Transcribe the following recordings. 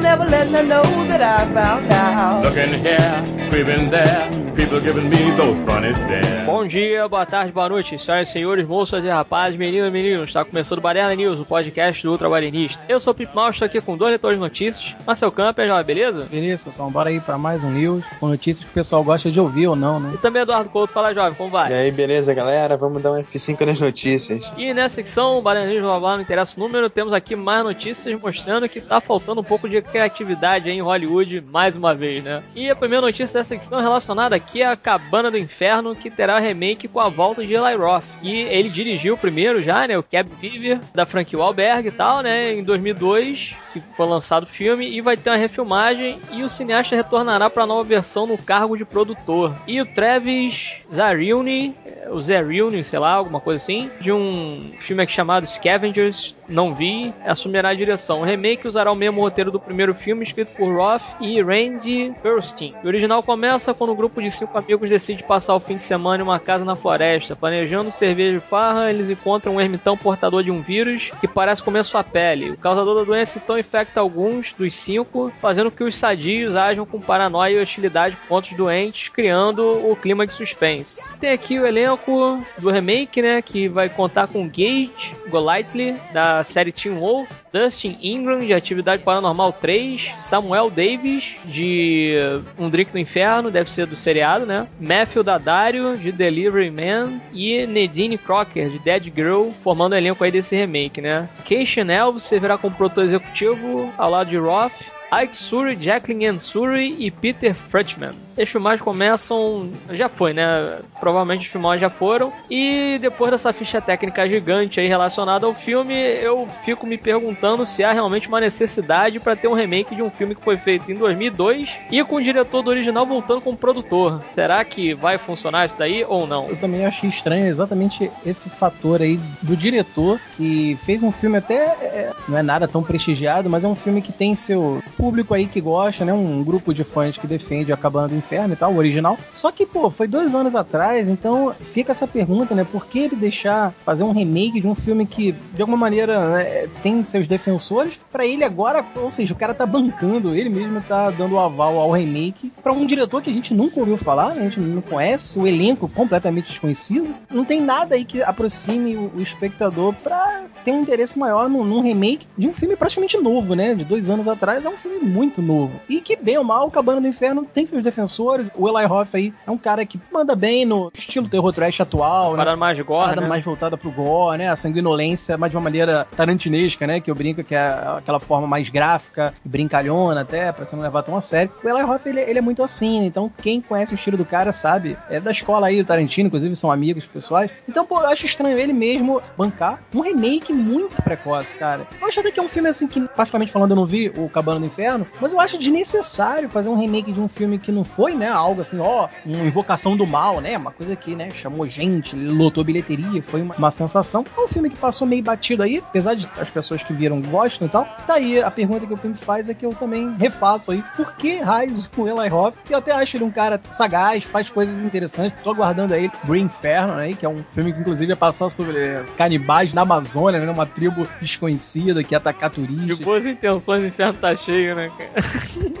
never letting her know that I found out. Looking here, creeping there, people giving me those funny stares. Bom dia, boa tarde, boa noite, senhoras e senhores, moças e rapazes, meninas e meninos. Está começando o Baderna News, o podcast do Ultra Balenista. Eu sou o Pip Mal, estou aqui com dois leitores de notícias. Marcel Camper, já, beleza? Beleza, pessoal, bora aí pra mais um news, com notícias que o pessoal gosta de ouvir ou não, né? E também Eduardo Couto, fala jovem, como vai? E aí, beleza, galera? Vamos dar um F5 nas notícias. E nessa secção, o Baderna News blá, blá, não interessa o número, temos aqui mais notícias mostrando que tá faltando um pouco de criatividade aí em Hollywood, mais uma vez, né? E a primeira notícia dessa secção é relacionada aqui à Cabana do Inferno, que terá remake com a volta de Eli Roth, que ele dirigiu primeiro já, né? O Cab Fever, da Frank Wahlberg e tal, né? Em 2002, que foi lançado o filme, e vai ter uma refilmagem, e o cineasta retornará para a nova versão no cargo de produtor. E o Travis Zariuni, o Zariuni, sei lá, alguma coisa assim, de um filme aqui chamado Scavengers, não vi, assumirá a direção. O remake usará o mesmo roteiro do primeiro filme, escrito por Roth e Randy Burstein. O original começa quando um grupo de cinco amigos decide passar o fim de semana em uma casa na floresta. Planejando cerveja e farra, eles encontram um ermitão portador de um vírus que parece comer sua pele. O causador da doença então infecta alguns dos cinco, fazendo que os sadios ajam com paranoia e hostilidade contra os doentes, criando o clima de suspense. Tem aqui o elenco do remake, né, que vai contar com Gage Golightly, da série Teen Wolf, Dustin Ingram, de Atividade Paranormal 3, Samuel Davis, de Um Drink no Inferno, deve ser do seriado, né? Matthew Daddario, de Delivery Man, e Nadine Crocker, de Dead Girl, formando o elenco aí desse remake, né? Keishan Elves servirá como produtor executivo ao lado de Roth, Ike Suri, Jacqueline Ann Suri e Peter Frutchman. As filmagens começam. Já foi, né? Provavelmente as filmagens já foram. E depois dessa ficha técnica gigante aí relacionada ao filme, eu fico me perguntando se há realmente uma necessidade para ter um remake de um filme que foi feito em 2002 e com o diretor do original voltando como produtor. Será que vai funcionar isso daí ou não? Eu também achei estranho exatamente esse fator aí do diretor que fez um filme até. É, não é nada tão prestigiado, mas é um filme que tem seu público aí que gosta, né? Um grupo de fãs que defende a Cabana do Inferno e tal, o original. Só que, pô, foi dois anos atrás, então fica essa pergunta, né? Por que ele deixar fazer um remake de um filme que, de alguma maneira, né, tem seus defensores, para ele agora, ou seja, o cara tá bancando, ele mesmo tá dando aval ao remake para um diretor que a gente nunca ouviu falar, né? a gente não conhece, o elenco completamente desconhecido. Não tem nada aí que aproxime o, o espectador pra ter um interesse maior num, num remake de um filme praticamente novo, né? De dois anos atrás, é um filme muito novo. E que, bem ou mal, Cabana do Inferno tem seus defensores. O Eli Roth aí é um cara que manda bem no estilo terror trash atual, né? Parada mais gore, Parada né? mais voltada pro gore, né? A sanguinolência, mas de uma maneira tarantinesca, né? Que eu brinco que é aquela forma mais gráfica, brincalhona até, pra você não levar tão a sério. O Eli Roth, ele, ele é muito assim, né? Então quem conhece o estilo do cara sabe. É da escola aí, o Tarantino, inclusive são amigos pessoais. Então, pô, eu acho estranho ele mesmo bancar um remake muito precoce, cara. Eu acho até que é um filme assim que, particularmente falando, eu não vi o Cabana do Inferno, mas eu acho desnecessário fazer um remake de um filme que não foi, né? Algo assim, ó, uma invocação do mal, né? Uma coisa que, né, chamou gente, lotou bilheteria, foi uma, uma sensação. É um filme que passou meio batido aí, apesar de as pessoas que viram gostam e tal. Tá aí, a pergunta que o filme faz é que eu também refaço aí. Por que raios o Eli Roth? Eu até acho ele um cara sagaz, faz coisas interessantes. Tô aguardando aí Green Inferno, né? Que é um filme que inclusive ia passar sobre é, canibais na Amazônia, né? Uma tribo desconhecida que ia atacar turistas. De boas intenções, o inferno tá cheio, né, cara?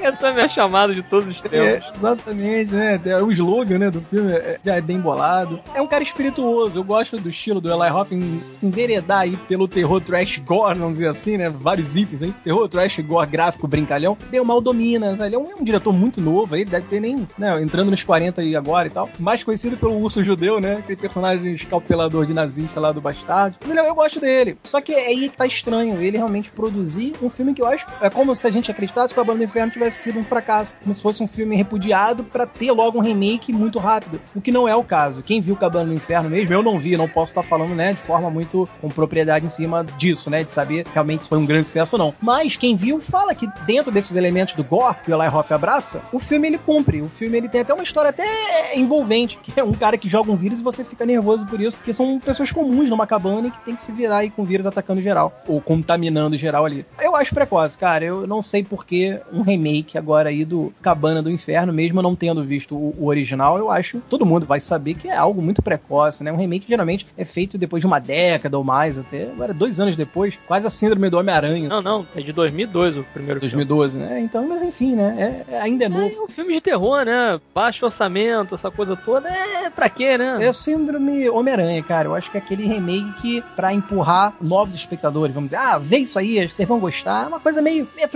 Essa é a minha chamada de todos os É, tempos. exatamente, né? É, O slogan né, do filme é- já é bem bolado. É um cara espirituoso. Eu gosto do estilo do Eli Roth em se enveredar aí pelo terror trash gore, vamos dizer assim, né? Vários ifs aí. Terror trash gore gráfico brincalhão. O mal domina. Ele é um, é um diretor muito novo aí, deve ter nem, né, entrando nos 40 aí agora e tal. Mais conhecido pelo urso judeu, né? Aquele personagem escalpelador de nazista lá do Bastardo. Mas ele- eu gosto dele. Só que é aí tá estranho ele realmente produzir um filme que eu acho. É como se a gente acreditasse que o Banda do Inferno tivesse sido um fracasso. Como se fosse um filme repudiado pra ter logo um remake muito rápido. O que não é o caso. Quem viu Cabana do Inferno mesmo, eu não vi, não posso estar falando, né, de forma muito com propriedade em cima disso, né, de saber realmente se foi um grande sucesso ou não. Mas quem viu fala que dentro desses elementos do gore que o Eli Roth abraça, o filme ele cumpre. O filme ele tem até uma história até envolvente, que é um cara que joga um vírus e você fica nervoso por isso, porque são pessoas comuns numa cabana e que tem que se virar aí com o vírus atacando geral, ou contaminando geral ali. Eu acho precoce, cara. Eu não sei por que um remake agora aí do Cabana do Inferno, mesmo não tendo visto o, o original, eu acho todo mundo vai saber que é algo muito precoce, né? Um remake geralmente é feito depois de uma década ou mais, até agora dois anos depois, quase a síndrome do Homem-Aranha. Não, assim. não, é de 2002 o primeiro 2012, né? Então, mas enfim, né? É, é- ainda é novo. filme. É um filme de terror, né? Baixo orçamento, essa coisa toda. É pra quê, né? É o síndrome Homem-Aranha, cara. Eu acho que é aquele remake que, pra empurrar novos espectadores, vamos dizer, ah, vê isso aí, vocês vão gostar. É uma coisa meio, meio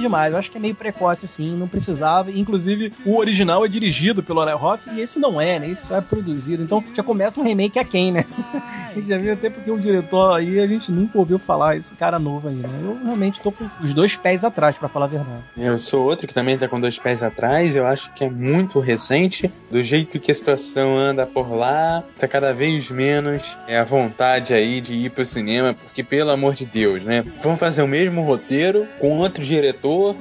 demais. Eu acho que é meio precoce, assim, não precisava. Inclusive, o original é dirigido pelo Alain Hoff e esse não é, né? Esse só é produzido. Então, já começa um remake a quem, né? a gente já viu até porque o diretor aí, a gente nunca ouviu falar esse cara novo aí, né? Eu realmente tô com os dois pés atrás, pra falar a verdade. Eu sou outro que também tá com dois pés atrás. Eu acho que é muito recente. Do jeito que a situação anda por lá, tá cada vez menos é a vontade aí de ir pro cinema, porque pelo amor de Deus, né? Vamos fazer o mesmo roteiro com outro diretor,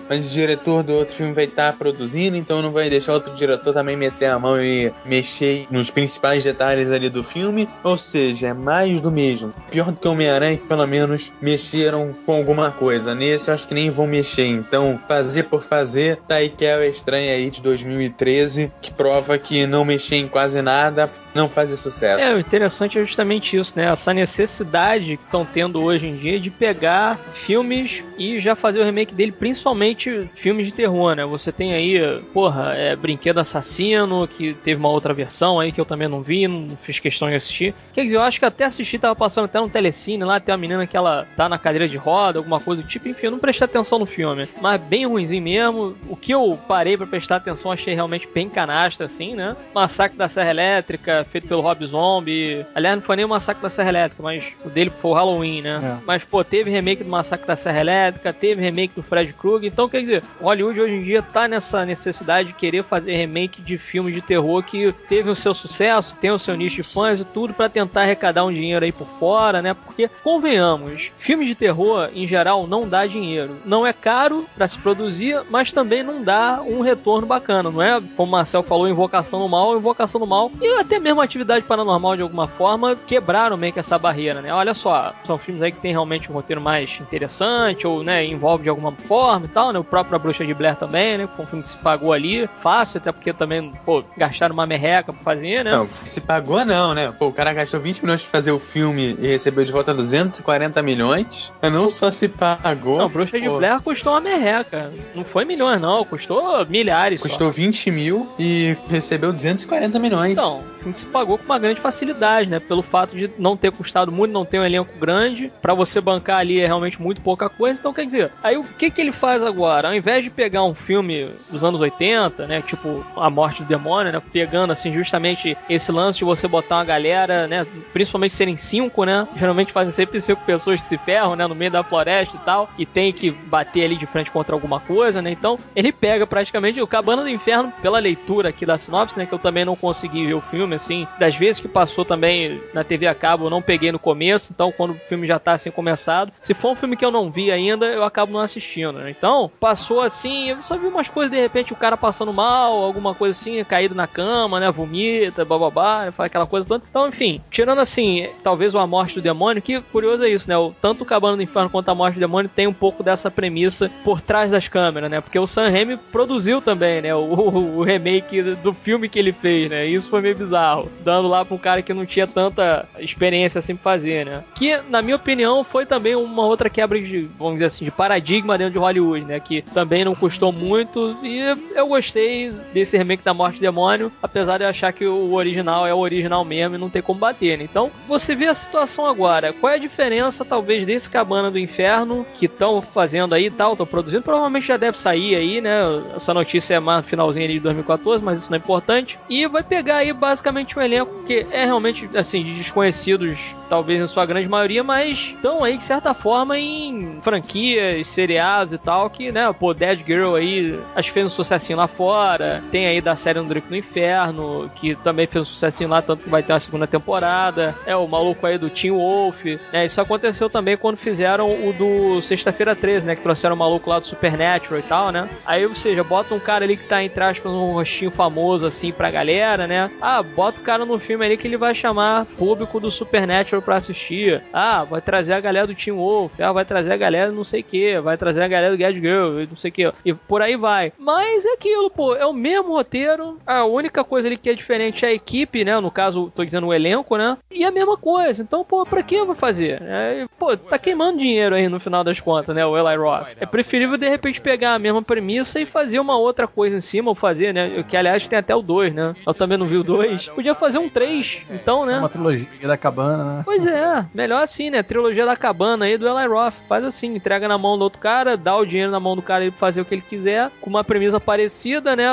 mas o diretor do outro filme vai estar produzindo, então não vai deixar outro diretor também meter a mão e mexer nos principais detalhes ali do filme. Ou seja, é mais do mesmo. Pior do que Homem-Aranha, que pelo menos mexeram com alguma coisa. Nesse eu acho que nem vão mexer. Então, fazer por fazer, tá aí que é a estranha aí de 2013, que prova que não mexer em quase nada não faz sucesso. É, o interessante é justamente isso, né? Essa necessidade que estão tendo hoje em dia de pegar filmes e já fazer o remake dele, principalmente filmes de terror, né? Você tem aí, porra, é, Brinquedo Assassino, que teve uma outra versão aí que eu também não vi, não fiz questão de assistir. Quer dizer, eu acho que até assisti, tava passando até no telecine lá, tem uma menina que ela tá na cadeira de roda, alguma coisa do tipo, enfim, eu não prestei atenção no filme. Mas bem ruimzinho mesmo. O que eu parei pra prestar atenção, achei realmente bem canastra, assim, né? Massacre da Serra Elétrica, feito pelo Rob Zombie. Aliás, não foi nem o Massacre da Serra Elétrica, mas o dele foi o Halloween, né? É. Mas, pô, teve remake do Massacre da Serra Elétrica, teve remake do Fred Krueger. Então, quer dizer, Hollywood hoje em dia tá nessa necessidade de querer fazer remake de filmes de terror que teve o seu sucesso, tem o seu nicho de fãs e tudo pra tentar arrecadar um dinheiro aí por fora, né? Porque, convenhamos, filme de terror, em geral, não dá dinheiro. Não é caro pra se produzir, mas também não dá um retorno bacana, não é? Como o Marcel falou, Invocação no Mal, Invocação no Mal e até mesmo Atividade Paranormal, de alguma forma, quebraram meio que essa barreira, né? Olha só, são filmes aí que tem realmente um roteiro mais interessante, ou, né, envolve de alguma forma e tal, né? O próprio A Bruxa de Blair também, né? Foi um filme que se pagou ali, fácil, até porque também, pô, gastaram uma merreca pra fazer, né? Não, se pagou não, né? Pô, o cara gastou 20 milhões pra fazer o filme e recebeu de volta 240 milhões. Não só se pagou. Não, Bruxa de pô, Blair custou uma merreca. Não foi milhões, não. Custou milhares. só. Custou 20 mil e recebeu 240 milhões. Então, pagou com uma grande facilidade, né? Pelo fato de não ter custado muito, não ter um elenco grande. Pra você bancar ali é realmente muito pouca coisa. Então, quer dizer, aí o que que ele faz agora? Ao invés de pegar um filme dos anos 80, né? Tipo A Morte do Demônio, né? Pegando, assim, justamente esse lance de você botar uma galera, né? Principalmente serem cinco, né? Geralmente fazem sempre cinco pessoas que se ferram, né? No meio da floresta e tal. E tem que bater ali de frente contra alguma coisa, né? Então, ele pega praticamente o Cabana do Inferno, pela leitura aqui da sinopse, né? Que eu também não consegui ver o filme, assim. Das vezes que passou também na TV a cabo, eu não peguei no começo. Então, quando o filme já tá assim começado. Se for um filme que eu não vi ainda, eu acabo não assistindo, né? Então, passou assim, eu só vi umas coisas, de repente, o cara passando mal, alguma coisa assim, caído na cama, né? Vomita, bababá, faz aquela coisa toda. Então, enfim, tirando assim, talvez o A Morte do Demônio, que curioso é isso, né? O, tanto o Cabana do Inferno quanto a Morte do Demônio tem um pouco dessa premissa por trás das câmeras, né? Porque o Sam Raimi produziu também, né? O, o, o remake do filme que ele fez, né? Isso foi meio bizarro. Dando lá pra um cara que não tinha tanta experiência assim pra fazer, né? Que, na minha opinião, foi também uma outra quebra de, vamos dizer assim, de paradigma dentro de Hollywood, né? Que também não custou muito e eu gostei desse remake da Morte do Demônio, apesar de eu achar que o original é o original mesmo e não tem como bater, né? Então, você vê a situação agora. Qual é a diferença, talvez, desse Cabana do Inferno que estão fazendo aí e tal, estão produzindo? Provavelmente já deve sair aí, né? Essa notícia é mais no finalzinho ali de 2014, mas isso não é importante. E vai pegar aí basicamente um elenco que é realmente, assim, de desconhecidos, talvez em sua grande maioria, mas estão aí, de certa forma, em franquias, seriados e tal, que, né, pô, Dead Girl aí, acho que fez um sucessinho lá fora. Tem aí da série Andrick no Inferno, que também fez um sucessinho lá, tanto que vai ter uma segunda temporada. É, o maluco aí do Teen Wolf. né? isso aconteceu também quando fizeram o do Sexta-feira 13, né? Que trouxeram o maluco lá do Supernatural e tal, né? Aí, ou seja, bota um cara ali que tá, entre aspas, um rostinho famoso, assim, pra galera, né? Ah, bota bota o cara no filme ali que ele vai chamar público do Supernatural pra assistir. Ah, vai trazer a galera do Team Wolf, ah, vai trazer a galera não sei o que, vai trazer a galera do Gad Girl, não sei o que, e por aí vai. Mas é aquilo, pô, é o mesmo roteiro, a única coisa ali que é diferente é a equipe, né? No caso, tô dizendo o elenco, né? E a mesma coisa. Então, pô, pra que eu vou fazer? É, pô, tá queimando dinheiro aí no final das contas, né? O Eli Roth. É preferível de repente pegar a mesma premissa e fazer uma outra coisa em cima, ou fazer, né? Que aliás tem até o 2, né? Eu também não vi o 2. Podia fazer um 3, então, né? Uma trilogia da cabana, né? Pois é, melhor assim, né? Trilogia da cabana aí do Eli Roth. Faz assim, entrega na mão do outro cara, dá o dinheiro na mão do cara e fazer o que ele quiser, com uma premissa parecida, né?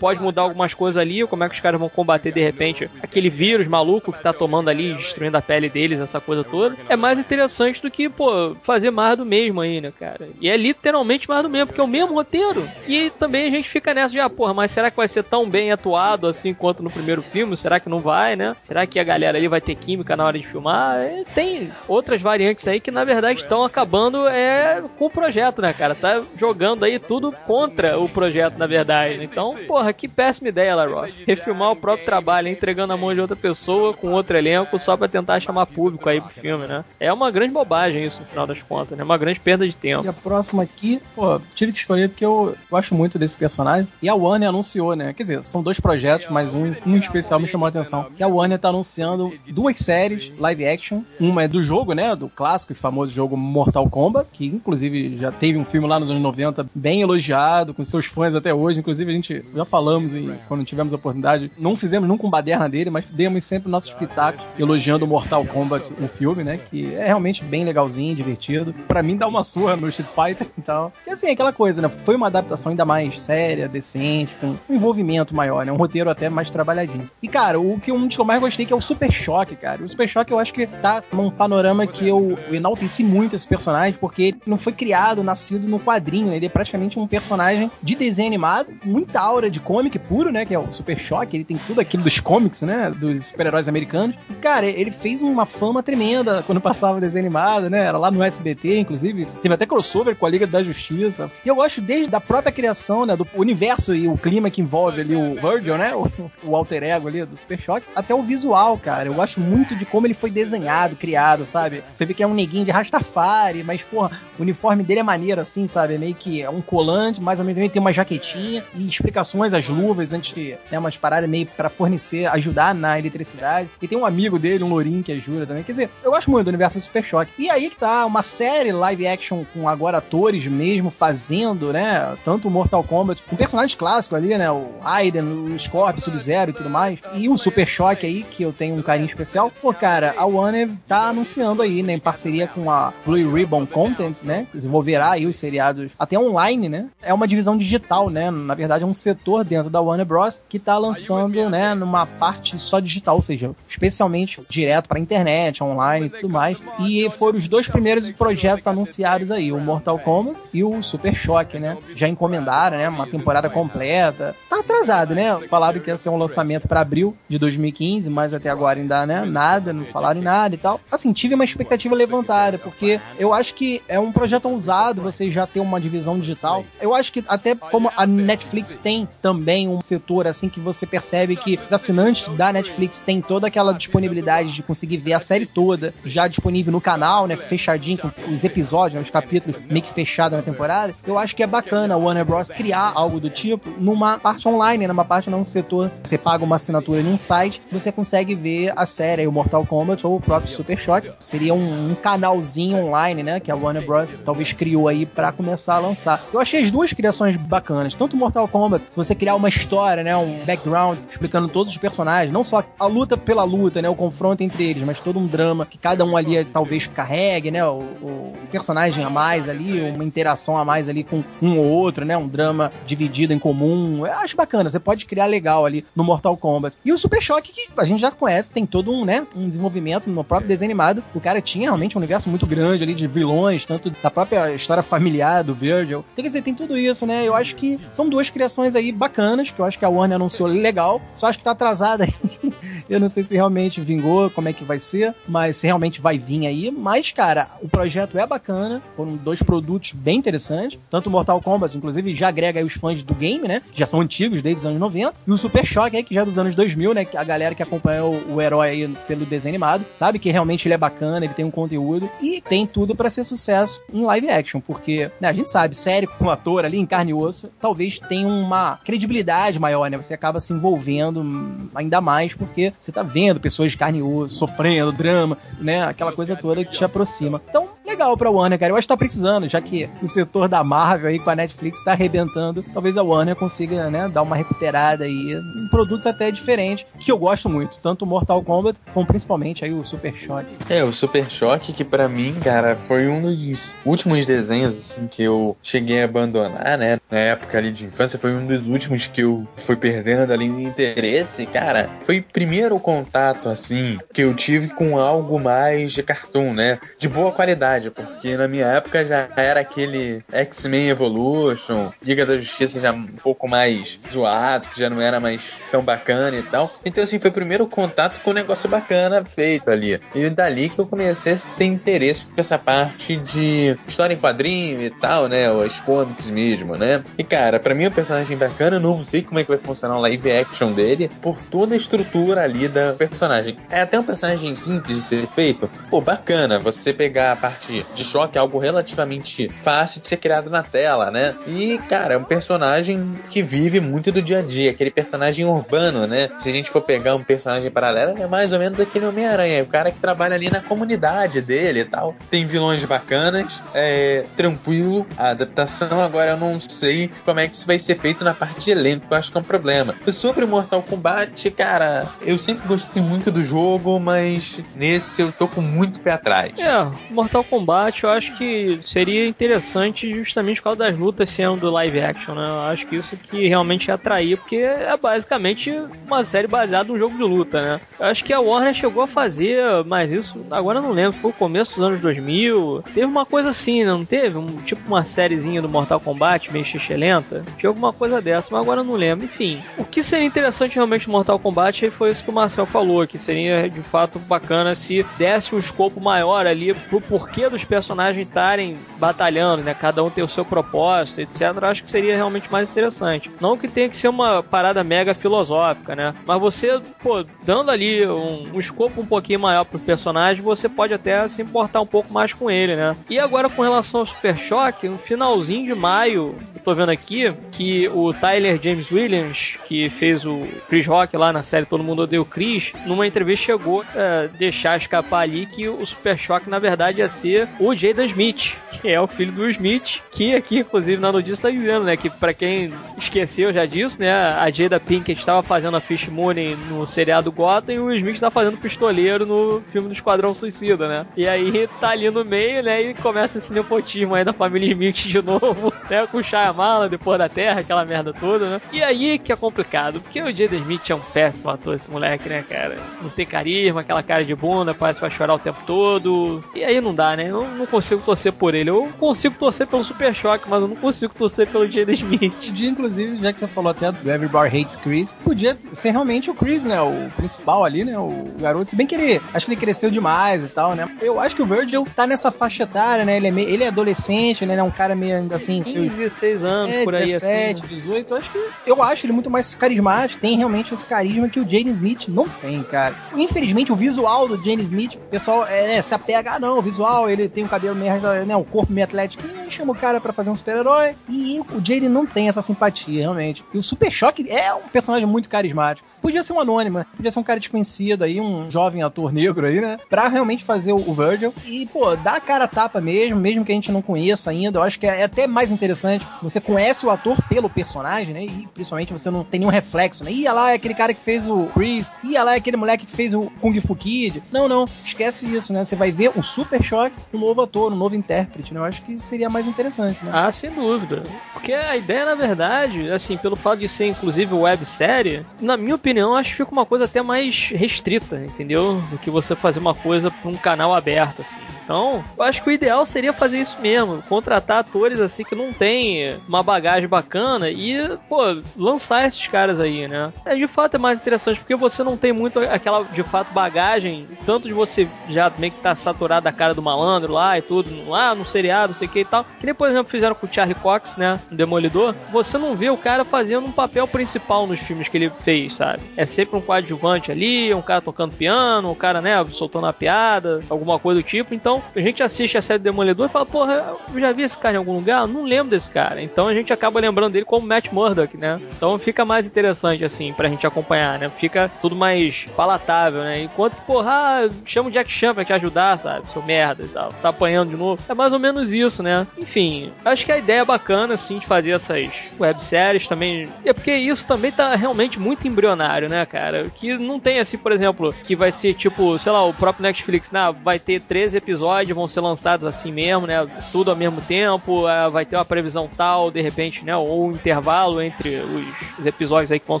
Pode mudar algumas coisas ali, como é que os caras vão combater de repente aquele vírus maluco que tá tomando ali, destruindo a pele deles, essa coisa toda. É mais interessante do que, pô, fazer mais do mesmo aí, né, cara? E é literalmente mais do mesmo, porque é o mesmo roteiro. E também a gente fica nessa de, ah, porra, mas será que vai ser tão bem atuado assim quanto no primeiro filme? Será que não vai, né? Será que a galera ali vai ter química na hora de filmar? É, tem outras variantes aí que na verdade estão acabando é com o projeto, né, cara? Tá jogando aí tudo contra o projeto, na verdade. Então, porra, que péssima ideia, Larrock. Refilmar o próprio trabalho, entregando a mão de outra pessoa com outro elenco só para tentar chamar público aí pro filme, né? É uma grande bobagem isso, no final das contas, né? Uma grande perda de tempo. E a próxima aqui, pô, tive que escolher porque eu gosto muito desse personagem. E a Warner anunciou, né? Quer dizer, são dois projetos, mas um, um especial me chamou a atenção. Que a Warner tá anunciando duas séries live action. Uma é do jogo, né? Do clássico e famoso jogo Mortal Kombat, que inclusive já teve um filme lá nos anos 90 bem elogiado, com seus fãs até hoje. Inclusive, a gente já falamos em, quando tivemos a oportunidade. Não fizemos nunca um baderna dele, mas demos sempre nossos pitacos elogiando Mortal Kombat, o filme, né? Que é realmente bem legalzinho, divertido. Para mim, dá uma surra no Street Fighter e tal. E assim, aquela coisa, né? Foi uma adaptação ainda mais séria, decente, com um envolvimento maior, né? Um roteiro até mais trabalhadinho. E, cara, o que um dos que eu mais gostei que é o Super Choque, cara. O Super Choque eu acho que tá num panorama que eu, enalteci muito esse personagem, porque ele não foi criado, nascido no quadrinho, né? Ele é praticamente um personagem de desenho animado, muita aura de comic puro, né? Que é o Super Choque, ele tem tudo aquilo dos comics, né? Dos super-heróis americanos. E, cara, ele fez uma fama tremenda quando passava desenho animado, né? Era lá no SBT, inclusive. Teve até crossover com a Liga da Justiça. E eu gosto desde a própria criação, né? Do universo e o clima que envolve ali o Virgil, né? O, o alter ego ali do Super Choque. Até o visual, cara. Eu gosto muito de como ele foi desenhado, criado, sabe? Você vê que é um neguinho de Rastafari, mas, porra, o uniforme dele é maneiro assim, sabe? É meio que é um colante, mas ao mesmo tempo tem uma jaquetinha e explicações, as luvas, antes de. Né, umas paradas meio para fornecer, ajudar na eletricidade. E tem um amigo dele, um lourinho, que ajuda também. Quer dizer, eu gosto muito do universo do Super Choque. E aí que tá uma série live action com agora atores mesmo fazendo, né? Tanto Mortal Kombat, com personagens clássicos ali, né? O Raiden, o Scorpio, Sub-Zero e tudo mais. E o Super Choque aí, que eu tenho um carinho especial. Pô, cara, a Warner tá anunciando aí, né? Em parceria com a Blue Ribbon Content, né? Desenvolverá aí os seriados até online, né? É uma divisão digital, né? Na verdade, é um setor dentro da Warner Bros. que tá lançando, né? Numa parte só digital, ou seja, especialmente direto pra internet, online e tudo mais. E foram os dois primeiros projetos anunciados aí, o Mortal Kombat e o Super Choque, né? Já encomendaram, né? Uma temporada completa. Tá atrasado, né? Falaram que ia ser um lançamento para abril de 2015, mas até agora ainda, né? Nada, não falaram em nada e tal. Assim, tive uma expectativa levantada, porque eu acho que é um projeto ousado você já ter uma divisão digital. Eu acho que até como a Netflix tem também um setor assim que você percebe que os assinantes da Netflix têm toda aquela disponibilidade de conseguir ver a série toda já disponível no canal, né? Fechadinho com os episódios, né, os capítulos meio que fechados na temporada. Eu acho que é bacana a Warner Bros. criar algo do tipo numa parte online, numa parte não setor. Você paga uma assinatura em um site, você consegue ver a série, o Mortal Kombat ou o próprio Super Shock. Seria um, um canalzinho online, né? Que a Warner Bros. talvez criou aí para começar a lançar. Eu achei as duas criações bacanas. Tanto Mortal Kombat, se você criar uma história, né? Um background explicando todos os personagens, não só a luta pela luta, né? O confronto entre eles, mas todo um drama que cada um ali talvez carregue, né? O, o personagem a mais ali, uma interação a mais ali com um ou outro, né? Um drama dividido em comum. Eu acho bacana. Você pode criar legal ali no Mortal Kombat. E o Super Choque, que a gente já conhece, tem todo um, né? Um desenvolvimento no próprio desenho animado. O cara tinha realmente um universo muito grande ali de vilões, tanto da própria história familiar do Virgil. Tem que dizer, tem tudo isso, né? Eu acho que são duas criações aí bacanas, que eu acho que a Warner anunciou legal. Só acho que tá atrasada aí. Eu não sei se realmente vingou, como é que vai ser, mas se realmente vai vir aí. Mas, cara, o projeto é bacana. Foram dois produtos bem interessantes. Tanto Mortal Kombat, inclusive, já agrega aí os fãs do game, né? Que já são antigos, desde os anos 90. E o Super Shock aí, que já é dos anos 2000, né? A galera que acompanhou o, herói aí pelo desenho animado, sabe que realmente ele é bacana, ele tem um conteúdo e tem tudo para ser sucesso em live action, porque né, a gente sabe, série com o ator ali em carne e osso, talvez tenha uma credibilidade maior, né? Você acaba se envolvendo ainda mais porque você tá vendo pessoas de carne e osso sofrendo, drama, né? Aquela coisa toda que te aproxima. Então, legal pra Warner, cara. Eu acho que tá precisando, já que o setor da Marvel aí com a Netflix tá arrebentando. Talvez a Warner consiga, né, dar uma recuperada aí em produtos até diferentes, que eu gosto muito. Tanto Mortal Kombat, como principalmente aí o Super Shock. É, o Super Choque, que pra mim, cara, foi um dos últimos desenhos, assim, que eu cheguei a abandonar, né? Na época ali de infância, foi um dos últimos que eu fui perdendo ali o interesse. Cara, foi primeiro contato, assim, que eu tive com algo mais de cartoon, né? De boa qualidade, porque na minha época já era aquele X-Men Evolution, Liga da Justiça já um pouco mais zoado, que já não era mais tão bacana e tal. Então, assim, foi o primeiro contato com um negócio bacana feito ali. E dali que eu comecei a ter interesse por essa parte de história em quadrinho e tal, né? Os comics mesmo, né? E cara, para mim é um personagem bacana, não sei como é que vai funcionar o live action dele, por toda a estrutura ali da personagem. É até um personagem simples de ser feito. Pô, bacana você pegar a parte de choque, algo relativamente fácil de ser criado na tela, né? E, cara, é um personagem que vive muito do dia a dia, aquele personagem urbano, né? Se a gente for pegar um personagem paralelo, é mais ou menos aquele Homem-Aranha, o cara que trabalha ali na comunidade dele e tal. Tem vilões bacanas, é tranquilo. A adaptação agora eu não sei como é que isso vai ser feito na parte de elenco, eu acho que é um problema. Sobre Mortal Kombat, cara, eu sempre gostei muito do jogo, mas nesse eu tô com muito pé atrás. É, Mortal Kombat eu acho que seria interessante justamente por causa das lutas sendo live action, né? Eu acho que isso que realmente atrair, porque é basicamente uma série baseada num jogo de luta, né? Eu acho que a Warner chegou a fazer, mas isso agora eu não lembro, foi o começo dos anos 2000. Teve uma coisa assim, não teve? Um, tipo uma sériezinha do Mortal Kombat, meio lenta. Tinha alguma coisa dessa, mas agora eu não lembro. Enfim, o que seria interessante realmente no Mortal Kombat foi isso que o Marcel falou, que seria de fato bacana se desse um escopo maior ali pro porquê dos personagens estarem batalhando, né? Cada um tem o seu propósito, etc. Acho que seria realmente mais interessante. Não que tenha que ser uma parada mega filosófica, né? Mas você, pô, dando ali um, um escopo um pouquinho maior pro personagem, você pode até se importar um pouco mais com ele, né? E agora com relação ao Super Choque, no finalzinho de maio, eu tô vendo aqui que o Tyler James Williams, que fez o Chris Rock lá na série Todo Mundo Odeia o Chris, numa entrevista chegou a deixar escapar ali que o Super Choque na verdade ia ser o Jaden Smith, que é o filho do Smith, que aqui inclusive na notícia tá dizendo, né, que para quem esqueceu já disso, né, a Jada Pinkett estava fazendo a Fish Moon no seriado Gotham e o Smith tá fazendo pistoleiro no filme do Esquadrão Suicida, né? E aí tá ali no meio, né? E começa esse nepotismo aí da família Smith de novo, né? Com o Shyamala depois da Terra, aquela merda toda, né? E aí que é complicado, porque o Jaden Smith é um péssimo ator, esse moleque, né, cara? Não tem carisma, aquela cara de bunda, parece que vai chorar o tempo todo. E aí não dá, né? Eu não consigo torcer por ele. Eu consigo torcer pelo Super Choque, mas eu não consigo torcer pelo Jaden Smith. Podia, inclusive, já que você falou até do Everybody Hates Chris, podia ser realmente o Chris, né? O principal ali, né? O garoto. Se bem que ele. Acho que ele cresceu demais e tal, né? Eu acho que o Virgil tá nessa faixa etária, né? Ele é, meio, ele é adolescente, né? Ele é um cara meio assim. 15, seus 16 anos, é, por aí. 17, assim. 18. Eu acho que. Eu acho ele muito mais carismático. Tem realmente esse carisma que o Jaden Smith não tem, cara. Infelizmente, o visual do Jaden Smith, o pessoal é, né, se apega, ah, não, o visual, ele tem o cabelo meio, né? O corpo meio atlético. E chama o cara pra fazer um super-herói. E o Jaden não tem essa simpatia, realmente. E o Super Choque é um personagem muito carismático. Podia ser um anônimo? Podia ser um cara desconhecido aí, um jovem ator negro aí, né? Pra realmente fazer o, o Virgil. E, pô, dá a cara a tapa mesmo, mesmo que a gente não conheça ainda. Eu acho que é até mais interessante. Você conhece o ator pelo personagem, né? E principalmente você não tem nenhum reflexo, né? Ia lá, é aquele cara que fez o Chris. Ia lá, é aquele moleque que fez o Kung Fu Kid. Não, não. Esquece isso, né? Você vai ver o Super Choque um novo ator, um novo intérprete, né? Eu acho que seria mais interessante, né? Ah, sem dúvida. Porque a ideia, na verdade, assim, pelo fato de ser inclusive websérie, na minha opinião, acho que fica uma coisa até mais restrita, entendeu? Do que você fazer uma coisa pra um canal aberto, assim. Então, eu acho que o ideal seria fazer isso mesmo, contratar atores assim que não tem uma bagagem bacana e, pô, lançar esses caras aí, né? É, de fato é mais interessante porque você não tem muito aquela, de fato, bagagem, tanto de você já meio que tá saturado da cara do malandro lá e tudo, lá no seriado, não sei o que e tal. Que nem, por exemplo, fizeram com o Charlie Cox, né? No Demolidor. Você não vê o cara fazendo um papel principal nos filmes que ele fez, sabe? É sempre um coadjuvante ali, um cara tocando piano, um cara, né, soltando uma piada, alguma coisa do tipo. Então, a gente assiste a série do Demolidor e fala, porra, eu já vi esse cara em algum lugar? Eu não lembro desse cara. Então a gente acaba lembrando dele como Matt Murdock, né? Então fica mais interessante, assim, pra gente acompanhar, né? Fica tudo mais palatável, né? Enquanto porra, ah, chama o Jack Chan pra te ajudar, sabe? Seu merda e tal. Tá apanhando de novo. É mais ou menos isso, né? Enfim, acho que a ideia é bacana, assim, de fazer essas webséries também. É porque isso também tá realmente muito embrionário, né, cara? Que não tem, assim, por exemplo, que vai ser tipo, sei lá, o próprio Netflix, né? Vai ter 13 episódios, vão ser lançados assim mesmo, né? Tudo ao mesmo tempo, é, vai ter uma previsão tal, de repente, né? Ou um intervalo entre os, os episódios aí que vão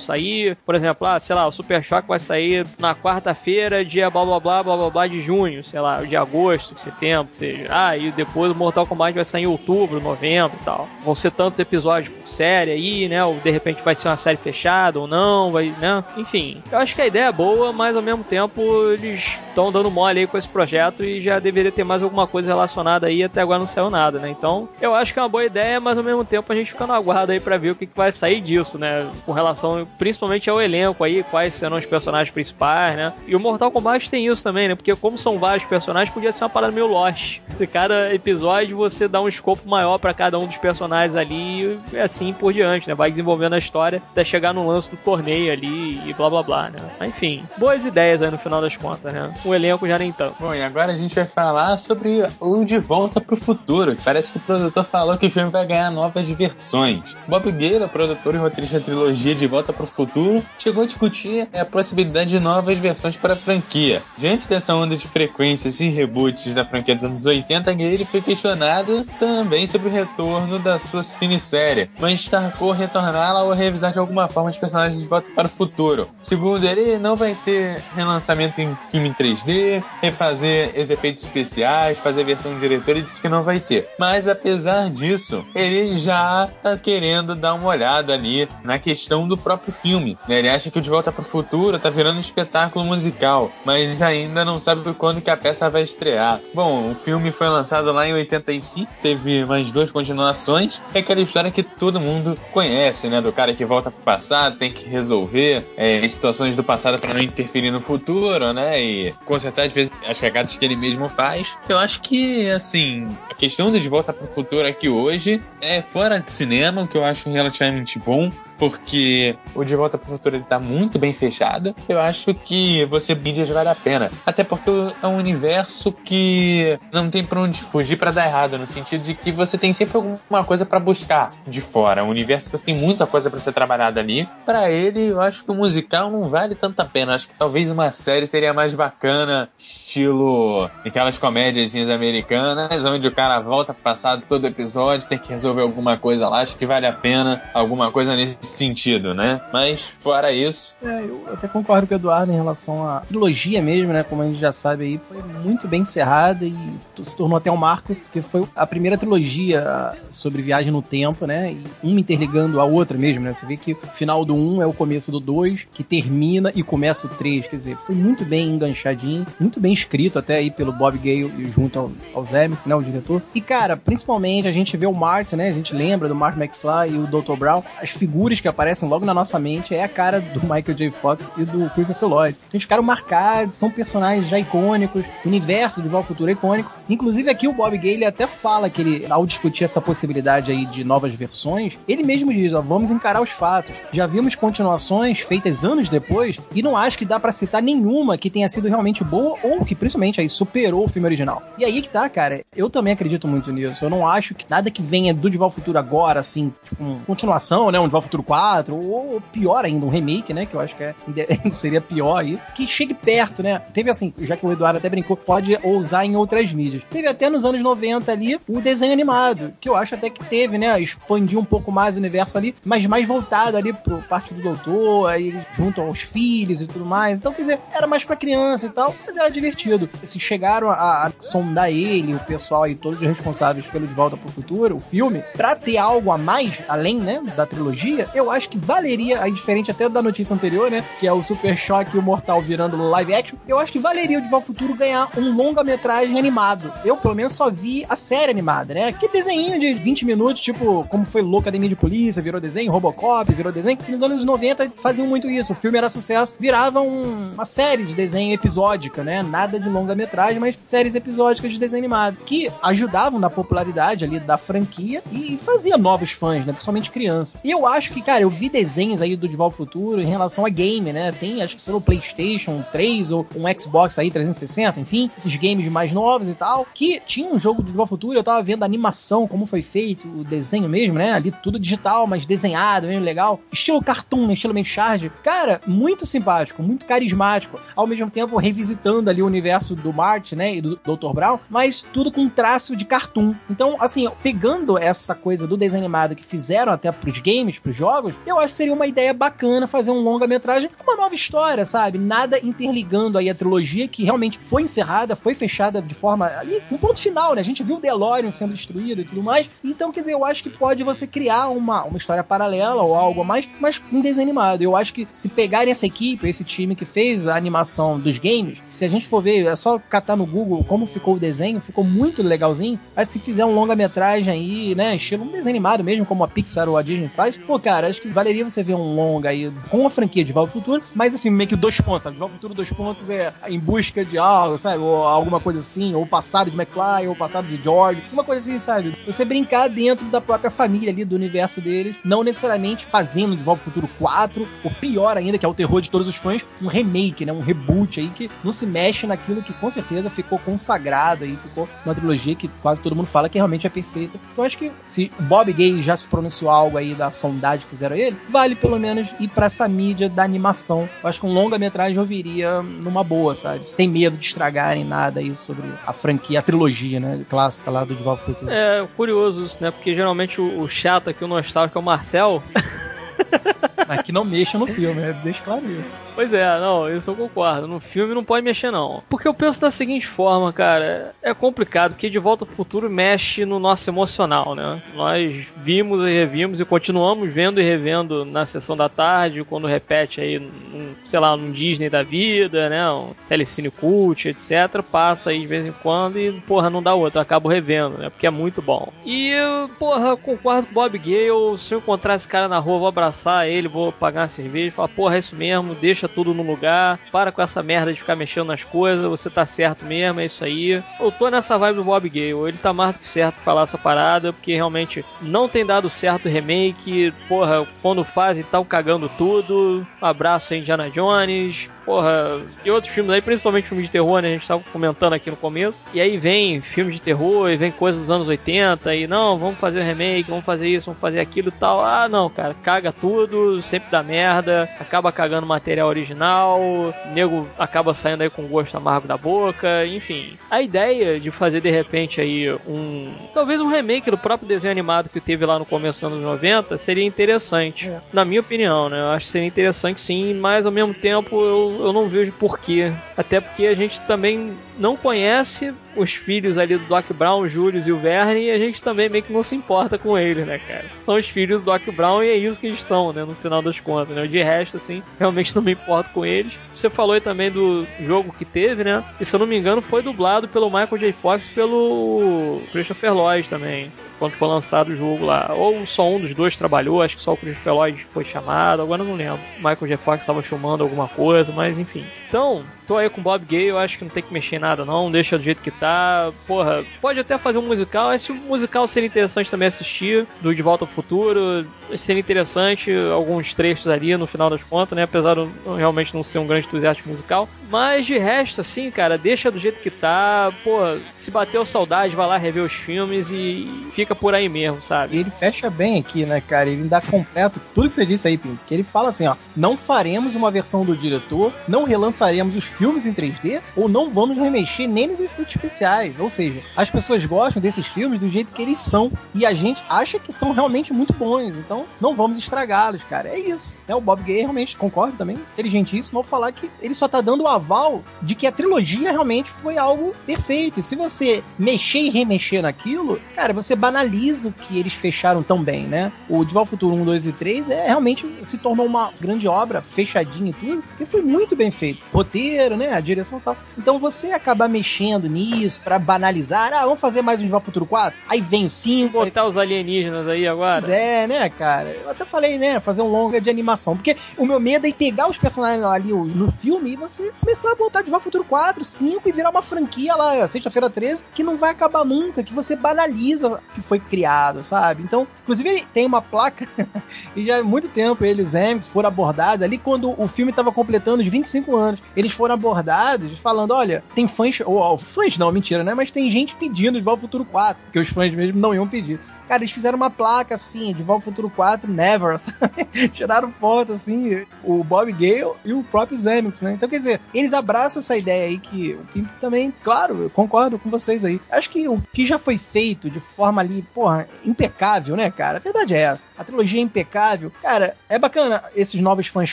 sair. Por exemplo, ah, sei lá, o Super Choque vai sair na quarta-feira, dia blá blá blá blá blá blá de junho, sei lá, de agosto, setembro, seja. Ah, e depois o Mortal Kombat vai sair em outubro, novembro e tal. Vão ser tantos episódios por série aí, né? Ou de repente vai ser uma série fechada ou não, vai, né? Enfim, eu acho que a ideia é boa, mas ao mesmo tempo eles estão dando mole aí com esse projeto e já deveria ter mais alguma coisa relacionada aí, até agora não saiu nada, né? Então, eu acho que é uma boa ideia, mas ao mesmo tempo a gente fica no aguardo aí pra ver o que, que vai sair disso, né? Com relação principalmente ao elenco aí, quais serão os personagens principais, né? E o Mortal Kombat tem isso também, né? Porque como são vários personagens, podia ser uma parada meio Lost. De cada episódio você dá um escopo maior para cada um dos personagens ali e assim por diante, né? Vai desenvolvendo a história até chegar no lance do torneio ali e blá blá blá, né? Enfim, boas ideias aí no final das contas, né? O elenco já nem tanto. Bom, e agora a gente vai falar sobre o De Volta pro Futuro. Parece que o produtor falou que o filme vai ganhar novas versões. Bob Gale, produtor e roteirista da trilogia De Volta pro Futuro, chegou a discutir a possibilidade de novas versões para a franquia. Diante dessa onda de frequências e reboots da franquia dos anos 80, Gale foi questionado também sobre o retorno da sua cinesérie, mas destacou retorná-la ou revisar de alguma forma os personagens de Volta para o Futuro. Segundo ele, não vai ter relançamento em filme em 3D, refazer os efeitos especiais, fazer versão do diretor, disse que não vai ter. Mas apesar disso, ele já tá querendo dar uma olhada ali na questão do próprio filme. Né? Ele acha que o De Volta para o Futuro tá virando um espetáculo musical, mas ainda não sabe quando que a peça vai estrear. Bom, o filme foi lançado lá em 85, teve mais duas continuações. É aquela história que todo mundo conhece, né? Do cara que volta pro passado, tem que resolver é, situações do passado para não interferir no futuro, né? E consertar às vezes as cagadas que ele mesmo faz. Eu acho que, assim, a questão de De Volta pro Futuro aqui hoje é fora do cinema, o que eu acho relativamente bom porque o De Volta para o Futuro ele tá muito bem fechado. Eu acho que você mídias vale a pena. Até porque é um universo que não tem pra onde fugir para dar errado, no sentido de que você tem sempre alguma coisa para buscar de fora. É um universo que você tem muita coisa para ser trabalhada ali. Para ele, eu acho que o musical não vale tanta pena. Acho que talvez uma série seria mais bacana, estilo aquelas comédias americanas, onde o cara volta pro passado todo episódio, tem que resolver alguma coisa lá. Acho que vale a pena alguma coisa nesse sentido, né? Mas fora isso. É, eu até concordo com o Eduardo em relação à trilogia mesmo, né? Como a gente já sabe aí, foi muito bem encerrada e se tornou até um marco, porque foi a primeira trilogia sobre viagem no tempo, né? E uma interligando a outra mesmo, né? Você vê que o final do 1 um é o começo do 2, que termina e começa o 3. Quer dizer, foi muito bem enganchadinho, muito bem escrito até aí pelo Bob Gale e junto ao, ao Zemeckis, né? O diretor. E, cara, principalmente a gente vê o Martin, né? A gente lembra do Martin McFly e o Dr. Brown. As figuras que aparecem logo na nossa mente é a cara do Michael J. Fox e do Christopher Lloyd. Então, eles ficaram marcados, são personagens já icônicos, o universo de Volta Futuro é icônico. Inclusive, aqui o Bob Gale até fala que ele, ao discutir essa possibilidade aí de novas versões, ele mesmo diz, ó, vamos encarar os fatos. Já vimos continuações feitas anos depois e não acho que dá para citar nenhuma que tenha sido realmente boa ou que principalmente aí superou o filme original. E aí que tá, cara, eu também acredito muito nisso. Eu não acho que nada que venha do Volta Futuro agora, assim, tipo, continuação, né, um Volta Futuro 4, ou pior ainda, um remake, né? Que eu acho que é, seria pior aí. Que chegue perto, né? Teve assim, já que o Eduardo até brincou, pode ousar em outras mídias. Teve até nos anos 90 ali o desenho animado, que eu acho até que teve, né? Expandir um pouco mais o universo ali, mas mais voltado ali pro parte do doutor, aí junto aos filhos e tudo mais. Então, quer dizer, era mais pra criança e tal, mas era divertido. Se chegaram a, a sondar ele, o pessoal e todos os responsáveis pelo De Volta pro Futuro, o filme, pra ter algo a mais, além, né, da trilogia, eu acho que valeria, aí diferente até da notícia anterior, né, que é o Super Choque e o Mortal virando live action, eu acho que valeria o pro Futuro ganhar um longa-metragem animado. Eu, pelo menos, só vi a série animada, né? Que desenho de 20 minutos, tipo, como foi Louca Academia de Polícia, virou desenho, Robocop, virou desenho. nos anos 90 faziam muito isso. O filme era sucesso, virava um, uma série de desenho episódica, né? Nada de longa-metragem, mas séries episódicas de desenho animado, que ajudavam na popularidade ali da franquia e fazia novos fãs, né? Principalmente crianças. E eu acho que, cara, eu vi desenhos aí do Volta Futuro em relação a game, né? Tem, acho que lá, o PlayStation 3 ou um Xbox aí 360, enfim, esses games mais novos e tal, que tinha um jogo do Volta Futuro, eu tava vendo a animação, como foi feito, o desenho mesmo, né? Ali tudo digital, mas desenhado, mesmo legal. Estilo cartoon, né? estilo meio charge. Cara, muito simpático, muito carismático. Ao mesmo tempo, revisitando ali o universo do Mart, né? E do Dr. Brown, mas tudo com traço de cartoon. Então, assim, pegando essa coisa do desenho animado que fizeram até pros games, pros jogos, eu acho que seria uma ideia bacana fazer um longa-metragem com uma nova história, sabe? Nada interligando aí a trilogia que realmente foi encerrada, foi fechada de forma ali, um ponto final, né? A gente viu o DeLorean sendo destruído e tudo mais. Então, quer dizer, eu acho que pode você criar uma, uma história paralela ou algo a mais, mas em desenho animado. Eu acho que se pegarem essa equipe, esse time que fez a animação dos games, se a gente for ver, é só catar no Google como ficou o desenho, ficou muito legalzinho. Mas se fizer um longa-metragem aí, né, estilo um desenho animado mesmo, como a Pixar ou a Disney faz, pô, cara, acho que valeria você ver um longa aí com a franquia de Volta ao Futuro, mas assim, meio que dois pontos, sabe? De Volta ao Futuro, dois pontos é em busca de algo, sabe? Ou alguma coisa assim, ou o passado de McFly, ou o passado de George, uma coisa assim, sabe? Você brincar dentro da própria família ali, do universo deles, não necessariamente fazendo de Volta ao Futuro 4, ou pior ainda, que é o terror de todos os fãs, um remake, né? Um reboot aí que não se mexe naquilo que com certeza ficou consagrado aí, ficou uma trilogia que quase todo mundo fala que realmente é perfeita. Então acho que se Bob Gay já se pronunciou algo aí da sondagem que fizeram ele, vale pelo menos ir para essa mídia da animação. Eu acho que um longa-metragem eu viria numa boa, sabe? Sem medo de estragarem nada aí sobre a franquia, a trilogia, né? Clássica lá do Volta Futuro. É curioso isso, né? Porque geralmente o, o chato aqui, o nostálgico, é o Marcel. Mas que não mexa no filme, né? Deixa claro isso. Pois é, não, isso eu concordo. No filme não pode mexer, não. Porque eu penso da seguinte forma, cara. É complicado, porque De Volta ao Futuro mexe no nosso emocional, né? Nós vimos e revimos e continuamos vendo e revendo na sessão da tarde, quando repete aí, num, sei lá, num Disney da vida, né? Um Telecine Cult, etc. Passa aí de vez em quando e, porra, não dá outro. Eu acabo revendo, né? Porque é muito bom. E, porra, concordo com o Bob Gale. Se eu encontrar esse cara na rua, vou abraçar ele, vou pagar uma cerveja falar, porra, é isso mesmo, deixa tudo no lugar, para com essa merda de ficar mexendo nas coisas, você tá certo mesmo, é isso aí. Eu tô nessa vibe do Bob Gale, ele tá mais do que certo falar essa parada, porque realmente não tem dado certo o remake, porra, quando fazem tal cagando tudo. Um abraço aí, Indiana Jones, porra, e outros filmes aí, principalmente filmes de terror, né? A gente tava comentando aqui no começo. E aí vem filmes de terror, e vem coisas dos anos 80, e não, vamos fazer remake, vamos fazer isso, vamos fazer aquilo e tal. Ah, não, cara, caga tudo, sempre dá merda, acaba cagando material original, o nego acaba saindo aí com gosto amargo da boca, enfim. A ideia de fazer de repente aí um. talvez um remake do próprio desenho animado que teve lá no começo dos anos 90 seria interessante. É. Na minha opinião, né? Eu acho que seria interessante sim, mas ao mesmo tempo eu, eu não vejo porquê. Até porque a gente também não conhece os filhos ali do Doc Brown, o Julius e o Verne, e a gente também meio que não se importa com eles, né, cara? São os filhos do Doc Brown e é isso que eles são, né, no final das contas, né? De resto, assim, realmente não me importo com eles. Você falou aí também do jogo que teve, né? E se eu não me engano, foi dublado pelo Michael J. Fox e pelo Christopher Lloyd também quando foi lançado o jogo lá. Ou só um dos dois trabalhou, acho que só o Christopher Lloyd foi chamado, agora não lembro. Michael J. Fox estava filmando alguma coisa, mas enfim. Então, tô aí com Bob Gay, eu acho que não tem que mexer em nada não, deixa do jeito que tá. Porra, pode até fazer um musical, esse musical seria interessante também assistir, do De Volta ao Futuro, seria interessante alguns trechos ali no final das contas, né? Apesar de eu realmente não ser um grande entusiasta musical. Mas de resto, assim, cara, deixa do jeito que tá. Pô, se bateu saudade, vai lá rever os filmes e fica por aí mesmo, sabe? E ele fecha bem aqui, né, cara? Ele dá completo tudo que você disse aí, Pim. Que ele fala assim, ó, não faremos uma versão do diretor, não relançaremos os filmes em 3D, ou não vamos remexer nem nos efeitos especiais. Ou seja, as pessoas gostam desses filmes do jeito que eles são. E a gente acha que são realmente muito bons. Então, não vamos estragá-los, cara. É isso. É, o Bob Gay realmente concorda também, inteligentíssimo, ao falar que ele só tá dando o aval de que a trilogia realmente foi algo perfeito. E se você mexer e remexer naquilo, cara, você banaliza o que eles fecharam tão bem, né? O De Volta Futuro 1, 2 e 3 é realmente se tornou uma grande obra, fechadinha e tudo, e foi muito bem feito. Roteiro, né? A direção e tal. Então você acabar mexendo nisso para banalizar, ah, vamos fazer mais um De Volta Futuro 4? Aí vem o 5. Botar aí... os alienígenas aí agora. Pois é, né, cara? Eu até falei, né, fazer um longa de animação. Porque o meu medo é pegar os personagens ali no filme e você começar a botar de Volta Futuro 4, 5 e virar uma franquia lá, sexta-feira 13, que não vai acabar nunca, que você banaliza o que foi criado, sabe? Então, inclusive, tem uma placa, e já há muito tempo eles, os foram abordados ali quando o filme estava completando os 25 anos. Eles foram abordados falando: olha, tem fãs, ou, ou fãs não, mentira, né? Mas tem gente pedindo de Volta Futuro 4, que os fãs mesmo não iam pedir. Cara, eles fizeram uma placa assim, de Volta Futuro 4, Never, sabe? Tiraram foto assim, o Bob Gale e o próprio Zemix, né? Então, quer dizer, eles abraçam essa ideia aí que o Pimp também, claro, eu concordo com vocês aí. Acho que o que já foi feito de forma ali, porra, impecável, né, cara? A verdade é essa. A trilogia é impecável. Cara, é bacana esses novos fãs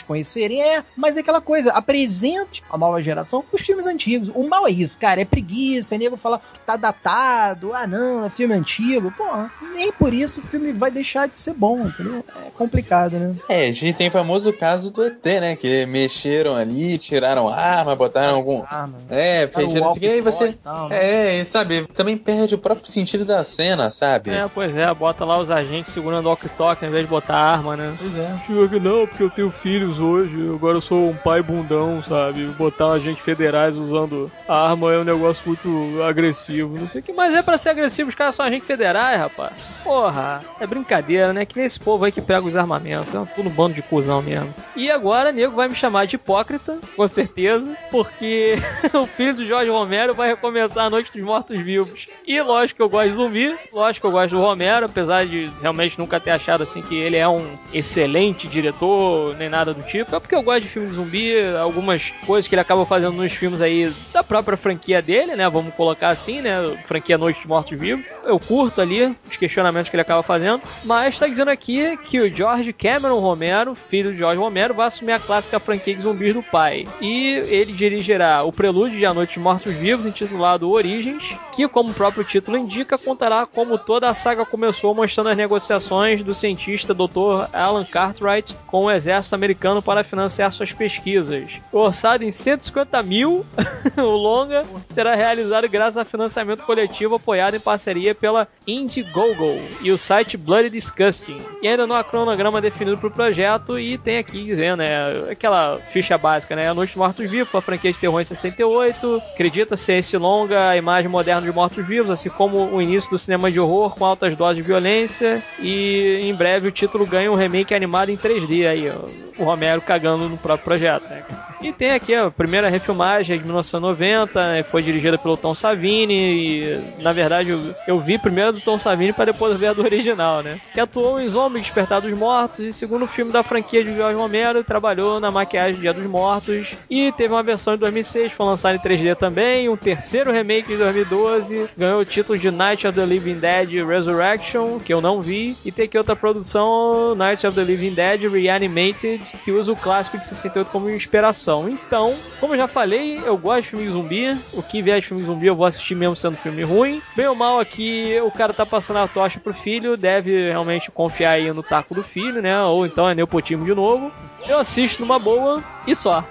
conhecerem, é, mas é aquela coisa, apresente a nova geração os filmes antigos. O mal é isso, cara, é preguiça, é nego falar que tá datado, ah não, é filme antigo, porra, nem por isso o filme vai deixar de ser bom, entendeu? É complicado, né? É, a gente tem o famoso caso do ET, né? Que mexeram ali, tiraram arma, botaram algum. Arma. É, fecharam assim, e aí você. Tal, né? É, e sabe, também perde o próprio sentido da cena, sabe? É, pois é, bota lá os agentes segurando o walkie-talkie ao invés de botar arma, né? Pois é. Chega, não, porque eu tenho filhos hoje, agora eu sou um pai bundão, sabe? Botar agentes federais usando arma é um negócio muito agressivo. Não sei o que, mas é pra ser agressivo, os caras são agentes federais, rapaz. Porra, é brincadeira, né? Que nem esse povo aí que pega os armamentos. É tudo um bando de cuzão mesmo. E agora, nego vai me chamar de hipócrita, com certeza, porque o filho do Jorge Romero vai recomeçar a Noite dos Mortos-Vivos. E lógico que eu gosto de zumbi, lógico que eu gosto do Romero, apesar de realmente nunca ter achado assim que ele é um excelente diretor, nem nada do tipo. É porque eu gosto de filme de zumbi, algumas coisas que ele acaba fazendo nos filmes aí da própria franquia dele, né? Vamos colocar assim, né? Franquia Noite dos Mortos-Vivos. Eu curto ali os questionamentos que ele acaba fazendo. Mas está dizendo aqui que o George Cameron Romero, filho de George Romero, vai assumir a clássica franquia de zumbis do pai. E ele dirigirá o prelúdio de A Noite de Mortos Vivos, intitulado Origens, que, como o próprio título indica, contará como toda a saga começou, mostrando as negociações do cientista Dr. Alan Cartwright com o exército americano para financiar suas pesquisas. Orçado em 150 mil, o longa será realizado graças a financiamento coletivo apoiado em parceria pela Indiegogo, e o site Bloody Disgusting. E ainda não há cronograma definido para o projeto e tem aqui dizendo, né, aquela ficha básica, né, A Noite dos Mortos Vivos, a franquia de terror em 68, acredita-se esse longa a imagem moderna de mortos-vivos, assim como o início do cinema de horror com altas doses de violência e em breve o título ganha um remake animado em 3D aí, ó o Romero cagando no próprio projeto. Né? E tem aqui a primeira refilmagem de 1990, né, foi dirigida pelo Tom Savini e, na verdade, eu, eu vi primeiro do Tom Savini para depois a do original, né? Que atuou em Zombie Despertar dos Mortos e segundo filme da franquia de Jorge Romero, trabalhou na maquiagem Dia dos Mortos e teve uma versão de 2006, foi lançada em 3D também, um terceiro remake de 2012, ganhou o título de Night of the Living Dead Resurrection, que eu não vi, e tem aqui outra produção, Night of the Living Dead Reanimated que usa o clássico de 68 como inspiração. Então, como eu já falei, eu gosto de filme zumbi. O que vier de filme zumbi eu vou assistir mesmo sendo filme ruim. Bem ou mal aqui, o cara tá passando a tocha pro filho, deve realmente confiar aí no taco do filho, né? Ou então é nepotismo de novo. Eu assisto numa boa e só.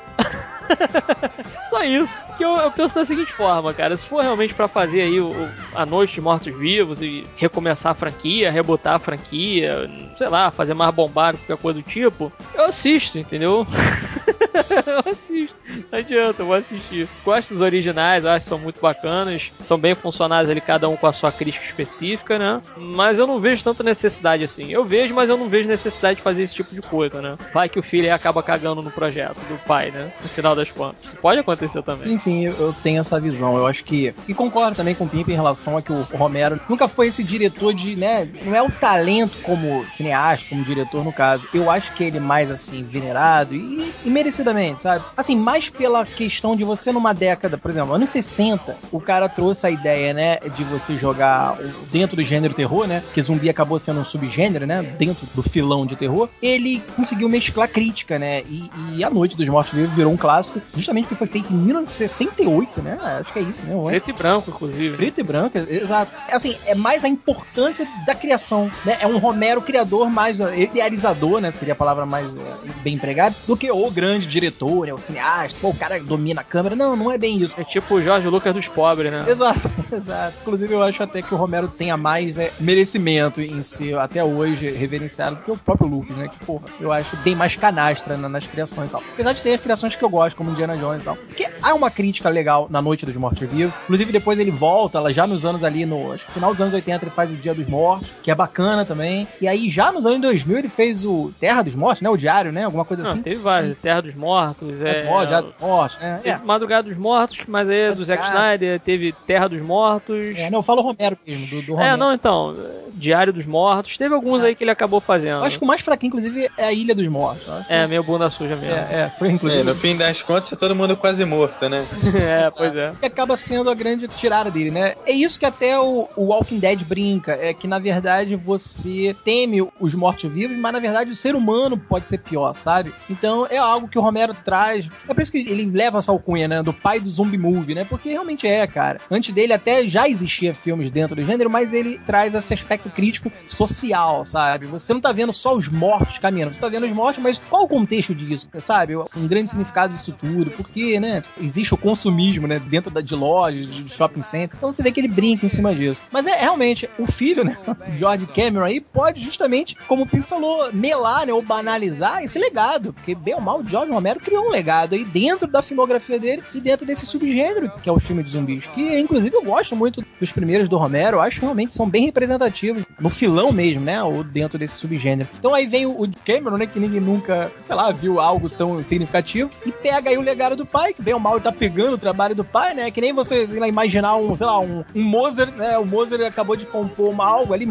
Só isso. Que eu, eu, penso da seguinte forma, cara. Se for realmente para fazer aí o, a Noite de Mortos Vivos e recomeçar a franquia, rebotar a franquia, sei lá, fazer mais bombado, qualquer coisa do tipo, eu assisto, entendeu? eu assisto. Não adianta, eu vou assistir. Gosto dos originais, acho que são muito bacanas. São bem funcionais ali, cada um com a sua crítica específica, né? Mas eu não vejo tanta necessidade assim. Eu vejo, mas eu não vejo necessidade de fazer esse tipo de coisa, né? Vai que o filho acaba cagando no projeto do pai, né? No final das contas. Isso pode acontecer também. Sim, sim, eu, eu tenho essa visão. Eu acho que. E concordo também com o Pimp em relação a que o Romero nunca foi esse diretor de, né? Não é o talento como cineasta, como diretor no caso. Eu acho que ele é mais assim, venerado e, e merecidamente, sabe? Assim, mais pela questão de você numa década, por exemplo, anos 60, o cara trouxe a ideia, né, de você jogar dentro do gênero terror, né? Que zumbi acabou sendo um subgênero, né? Dentro do filão de terror. Ele conseguiu mesclar crítica, né? E, e A Noite dos Mortos Vivos virou um clássico, justamente porque foi feito em 1968, né? Acho que é isso, né? Preto e branco, inclusive. Preto e branco, exato. Assim, é mais a importância da criação, né? É um Romero criador mais uh, idealizador, né? Seria a palavra mais uh, bem empregada, do que o grande diretor, né? O cineasta, pô, o cara domina a câmera. Não, não é bem isso. É tipo o Jorge Lucas dos pobres, né? Exato, exato. Inclusive, eu acho até que o Romero tenha mais né, merecimento em ser, até hoje, reverenciado do que o próprio Lucas, né? Que, porra, eu acho bem mais canastra na- nas criações e tal. Apesar de ter as criações que eu gosto, como Indiana Jones e tal. Porque há uma crítica legal na Noite dos Mortos Vivos. Inclusive, depois ele volta, lá já nos anos ali, no acho que final dos anos 80, ele faz o Dia dos Mortos, que é bacana também. E aí, já nos anos 2000, ele fez o Terra dos Mortos, né? O Diário, né? Alguma coisa Não, assim. teve vários. Terra dos Mortos, Terra é... dos Mortos, Dia dos Mortos, né? Teve É. Madrugada dos Mortos, mas aí é do Zack Madrugada. Snyder, teve Terra dos Mortos. É, não, eu falo Romero mesmo, do, do Romero. É, não, então, Diário dos Mortos, teve alguns É. aí que ele acabou fazendo. Eu acho que o mais fraquinho, inclusive, é a Ilha dos Mortos. É, meio bunda suja mesmo. É, é, foi É, inclusive. no fim das contas, todo mundo quase morto, né? É, pois é. Que acaba sendo a grande tirada dele, né? É isso que até o, o Walking Dead brinca, é que na verdade você teme os mortos-vivos, mas na verdade o ser humano pode ser pior, sabe? Então é algo que o Romero traz. É isso que ele leva essa alcunha, né? Do pai do zombie movie, né? Porque realmente é, cara. Antes dele até já existia filmes dentro do gênero, mas ele traz esse aspecto crítico social, sabe? Você não tá vendo só os mortos caminhando, você tá vendo os mortos, mas qual o contexto disso, sabe? Um grande significado disso tudo, porque, né? Existe o consumismo, né? Dentro da, de lojas, de shopping center. Então você vê que ele brinca em cima disso. Mas é realmente, o filho, né? George Cameron aí pode justamente, como o Pim falou, melar, né? Ou banalizar esse legado. Porque, bem ou mal, o George Romero criou um legado aí dentro da filmografia dele e dentro desse subgênero, que é o filme de zumbis. Que, inclusive, eu gosto muito dos primeiros do Romero. Acho que realmente são bem representativos. No filão mesmo, né? Ou dentro desse subgênero. Então aí vem o Cameron, né? Que ninguém nunca, sei lá, viu algo tão significativo. E pega aí o legado do pai, que bem ou mal ele tá pegando o trabalho do pai, né? Que nem você, sei lá, imaginar um, sei lá, um, um Mozart, né? O Mozart acabou de compor uma, algo ali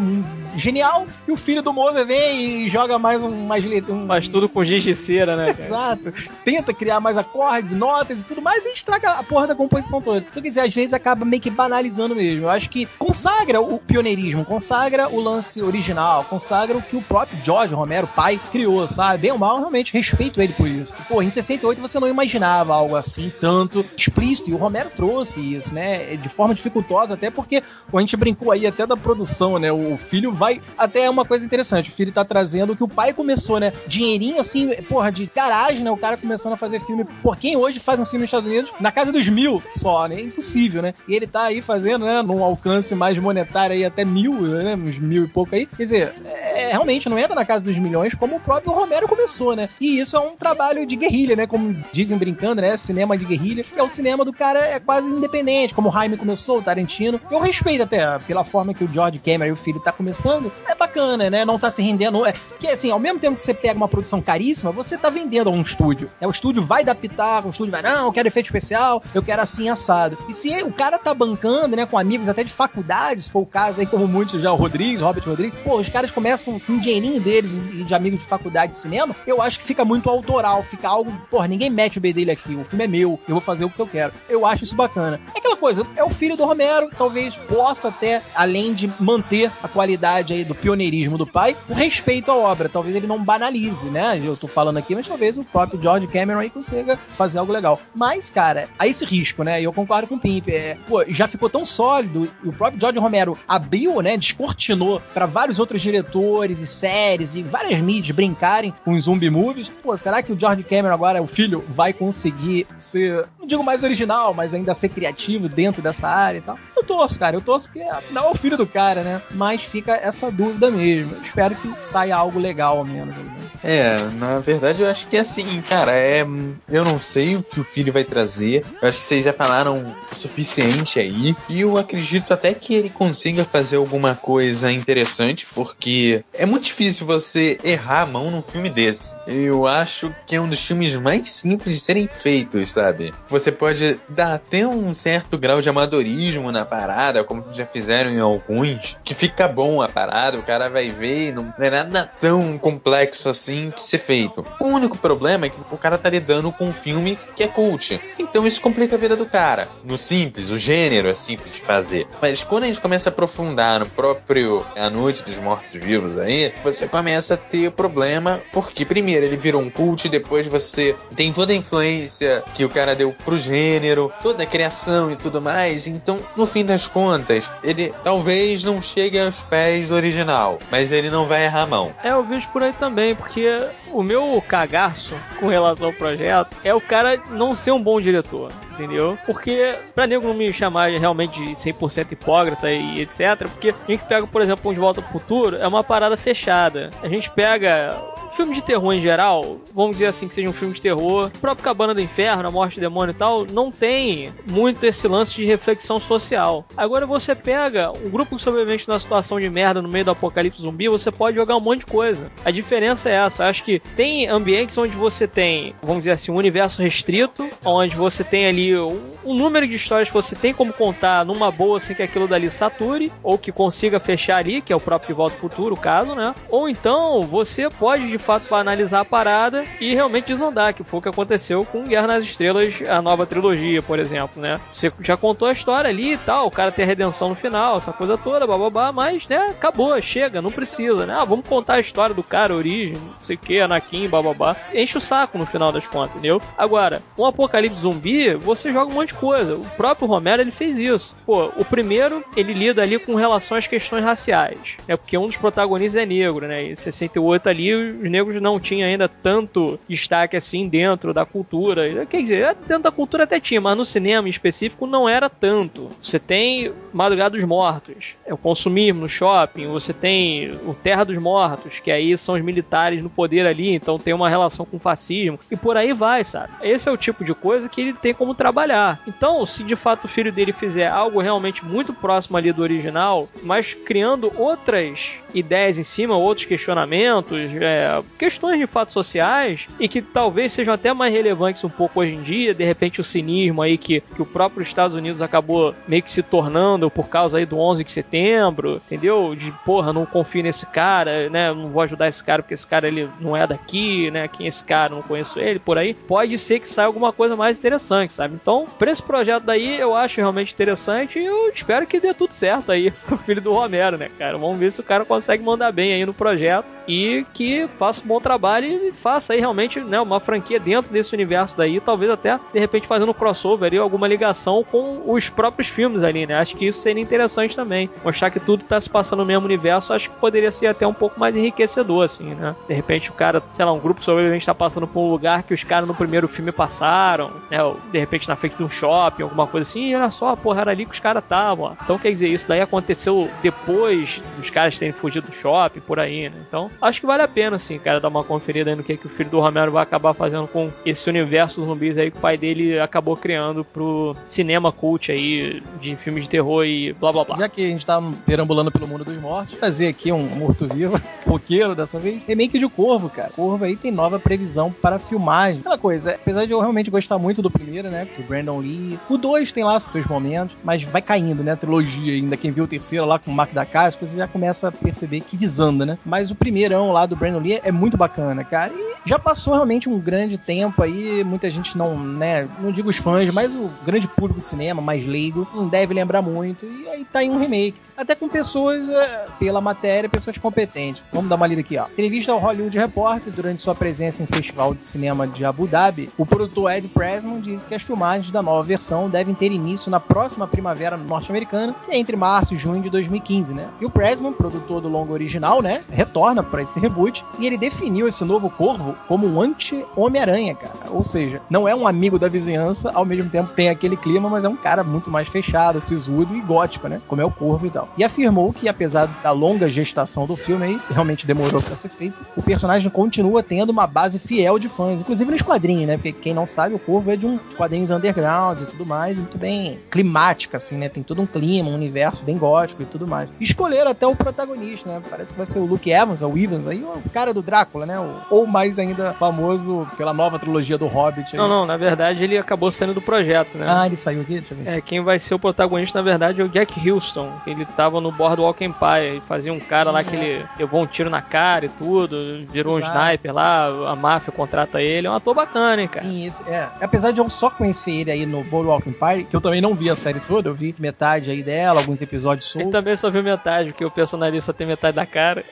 genial. E o filho do Mozart vem e joga mais um. Mais, um Mas tudo com giz de cera, né? cara? Exato. Tenta criar mais acordes, notas e tudo mais e estraga a porra da composição toda. Então, quer dizer, às vezes acaba meio que banalizando mesmo. Eu acho que consagra o pioneirismo, consagra o lance original, consagra o que o próprio George Romero, pai, criou, sabe? Bem ou mal, realmente respeito ele por isso. Pô, em 68 você não imaginava algo assim tanto explícito e o Romero trouxe isso, né? De forma dificultosa, até porque a gente brincou aí até da produção, né? O filho vai. Até é uma coisa interessante, o filho tá trazendo o que o pai começou, né? Dinheirinho assim, porra, de garagem, né? O cara começando a fazer filme. Por quem hoje faz um filme nos Estados Unidos? Na casa dos mil só, né? É impossível, né? E ele tá aí fazendo, né? Num alcance mais monetário aí, até mil, né? Uns mil e pouco aí. Quer dizer, é, realmente não entra na casa dos milhões como o próprio Romero começou, né? E isso é um trabalho de guerrilha, né? Como dizem brincando, né? Cinema de guerrilha. É o cinema do cara é quase independente, como o Jaime começou, o Tarantino. Eu respeito até pela forma que o George Cameron e o filho tá começando. É bacana, né? Não tá se rendendo. É, porque assim, ao mesmo tempo que você pega uma produção caríssima, você tá vendendo a um estúdio. É, o estúdio vai dar pitaco, o estúdio vai, não, eu quero efeito especial, eu quero assim assado. E se o cara tá bancando, né, com amigos até de faculdade, se for o caso aí, como muitos já, o Rodrigues, o Robert Rodrigues, pô, os caras começam com um dinheirinho deles e de amigos de faculdade de cinema, eu acho que fica muito autoral, fica algo, porra, ninguém mete o B dele aqui, o filme é meu, eu vou fazer o que eu quero. Eu acho isso bacana. É aquela coisa, é o filho do Romero, talvez possa até, além de manter a qualidade aí do pioneirismo do pai, o respeito à obra. Talvez ele não banalize, né? Eu tô falando aqui, mas talvez o próprio George Cameron aí consiga fazer algo legal. Mas, cara, há esse risco, né? E eu concordo com o Pimp. É, pô, já ficou tão sólido, e o próprio George Romero abriu, né? Descortinou pra vários outros diretores e séries e várias mídias brincarem com os zumbi movies. Pô, será que o George Cameron agora, o filho, vai conseguir ser, não digo mais original, mas ainda ser criativo dentro dessa área e tal? Eu torço, cara, eu torço porque afinal é o filho do cara, né? Mas fica essa dúvida mesmo. Eu espero que saia algo legal, ao menos. Aí, né? É, na verdade eu acho que é assim, cara, é. Eu não sei o que o filho vai trazer. Eu acho que vocês já falaram o suficiente aí. E eu acredito até que ele consiga fazer alguma coisa interessante, porque é muito difícil você errar a mão num filme desse. Eu acho que é um dos filmes mais simples de serem feitos, sabe? Você pode dar até um certo grau de amadorismo na parada, como já fizeram em alguns, que fica bom a parada, o cara vai ver, não é nada tão complexo assim de ser feito. O único problema é que o cara tá lidando com um filme que é cult. Então isso complica a vida do cara. No simples, o gênero é simples de fazer. Mas quando a gente começa a aprofundar no próprio A Noite dos Mortos-Vivos aí, você começa a ter problema, porque primeiro ele virou um cult, depois você tem toda a influência que o cara deu pro gênero, toda a criação e tudo mais. Então, no fim das contas, ele talvez não chegue aos pés do original, mas ele não vai errar a mão. É, eu vejo por aí também, porque o meu cagaço com relação ao projeto é o cara não ser um bom diretor, entendeu? Porque, pra nego não me chamar realmente de 100% hipócrita e etc, porque a gente pega, por exemplo, um De Volta pro Futuro, é uma parada fechada. A gente pega filme de terror em geral, vamos dizer assim que seja um filme de terror, o próprio Cabana do Inferno, A Morte do Demônio e tal, não tem muito esse lance de reflexão social. Agora você pega um grupo que sobrevive numa situação de merda no meio do apocalipse zumbi, você pode jogar um monte de coisa. A diferença é essa, eu acho que tem ambientes onde você tem, vamos dizer assim, um universo restrito, onde você tem ali um, um número de histórias que você tem como contar numa boa sem que aquilo dali sature, ou que consiga fechar ali, que é o próprio De Volta ao Futuro, o caso, né? Ou então você pode de fato analisar a parada e realmente desandar, que foi o que aconteceu com Guerra nas Estrelas, a nova trilogia, por exemplo, né? Você já contou a história ali e tal, o cara tem a redenção no final, essa coisa toda, bababá, mas, né, acabou, chega, não precisa, né? Ah, vamos contar a história do cara, origem, não sei o que, Anakin, bababá. Enche o saco no final das contas, entendeu? Agora, um apocalipse zumbi, você joga um monte de coisa. O próprio Romero, ele fez isso. Pô, o primeiro, ele lida ali com relação às questões raciais, é Porque um dos protagonistas é negro, né? Em 68 ali, os negros não tinham ainda tanto destaque assim dentro da cultura. Quer dizer, dentro da cultura até tinha, mas no cinema em específico não era tanto. Você tem Madrugada dos Mortos, é o consumismo no shopping, você tem o Terra dos Mortos, que aí são os militares no poder ali, então tem uma relação com o fascismo, e por aí vai, sabe? Esse é o tipo de coisa que ele tem como trabalhar. Então, se de fato o filho dele fizer algo realmente muito próximo ali do original, mas criando outras ideias em cima, outros questionamentos, é, questões de fatos sociais e que talvez sejam até mais relevantes um pouco hoje em dia, de repente o cinismo aí que, que o próprio Estados Unidos acabou meio que se tornando por causa aí do 11 de setembro, entendeu? De porra, não confio nesse cara, né? Não vou ajudar esse cara porque esse cara ele não é daqui, né? Quem é esse cara? Não conheço ele, por aí. Pode ser que saia alguma coisa mais interessante, sabe? Então, pra esse projeto daí, eu acho realmente interessante e eu espero que dê tudo certo aí pro filho do Romero, né, cara? Vamos ver se o cara consegue mandar bem aí no projeto e que faça um bom trabalho e faça aí realmente né, uma franquia dentro desse universo daí, talvez até de repente fazendo crossover ali, alguma ligação com os próprios filmes ali, né? Acho que isso seria interessante também. Mostrar que tudo tá se passando no mesmo universo, acho que poderia ser até um pouco mais enriquecedor, assim, né? De repente o cara, sei lá, um grupo sobrevivente tá passando por um lugar que os caras no primeiro filme passaram, né? De repente na frente de um shopping, alguma coisa assim, e olha só, porra, era ali que os caras estavam. Então quer dizer, isso daí aconteceu depois dos caras terem fugido do shopping, por aí, né? Então acho que vale a pena, assim, cara, dar uma conferida aí no que, que o filho do Romero vai acabar fazendo com esse universo dos zumbis aí que o pai dele acabou criando pro cinema cult aí, de filmes de terror e blá blá blá. Já que a gente tá perambulando pelo mundo dos mortos, fazer aqui um morto-vivo, roqueiro dessa vez, remake de Corvo, cara. Corvo aí tem nova previsão para filmagem. Aquela coisa, apesar de eu realmente gostar muito do primeiro, né, do Brandon Lee, o 2 tem lá seus momentos, mas vai caindo, né, a trilogia ainda. Quem viu o terceiro lá com o Mark da Casca, você já começa a perceber que desanda, né? Mas o primeirão lá do Brandon Lee é muito bacana, cara. E já passou realmente um grande tempo aí, muita gente não, né, não digo os fãs, mas o grande público de cinema, mais leigo, não deve lembrar muito. E aí tá em um remake. Até com pessoas, é, pela matéria, pessoas competentes. Vamos dar uma lida aqui, ó. Entrevista ao Hollywood Reporter durante sua presença em Festival de Cinema de Abu Dhabi, o produtor Ed Pressman disse que as filmagens da nova versão devem ter início na próxima primavera norte-americana, entre março e junho de 2015, né? E o Pressman, produtor do longo original, né, retorna para esse reboot e ele definiu esse novo Corvo como um anti-Homem-Aranha, cara. Ou seja, não é um amigo da vizinhança, ao mesmo tempo tem aquele clima, mas é um cara muito mais fechado, sisudo e gótico, né? Como é o Corvo e tal. E afirmou que, apesar da longa gestação do filme aí, realmente demorou pra ser feito, o personagem continua tendo uma base fiel de fãs, inclusive nos quadrinhos, né? Porque quem não sabe, o Corvo é de um de quadrinhos underground e tudo mais, muito bem climática, assim, né? Tem todo um clima, um universo bem gótico e tudo mais. Escolheram até o protagonista, né? Parece que vai ser o Luke Evans, o Evans aí, o cara do Drácula, né? Ou mais ainda famoso pela nova trilogia do Hobbit. Aí. Não, não, na verdade ele acabou saindo do projeto, né? Ah, ele saiu aqui? Deixa eu ver. É, quem vai ser o protagonista, na verdade, é o Jack Houston. Ele tava no Boardwalk Empire, fazia um cara lá que ele levou um tiro na cara e tudo, virou Exato. um sniper lá, a máfia contrata ele. É um ator bacana, hein, cara. Sim, esse, é. Apesar de eu só conhecer ele aí no Boardwalk Empire, que eu também não vi a série toda, eu vi metade aí dela, alguns episódios Ele soltos. também só viu metade, porque o personagem só tem metade da cara.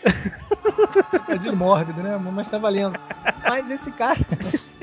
É de mórbido, né? Mas tá valendo. Mas esse cara.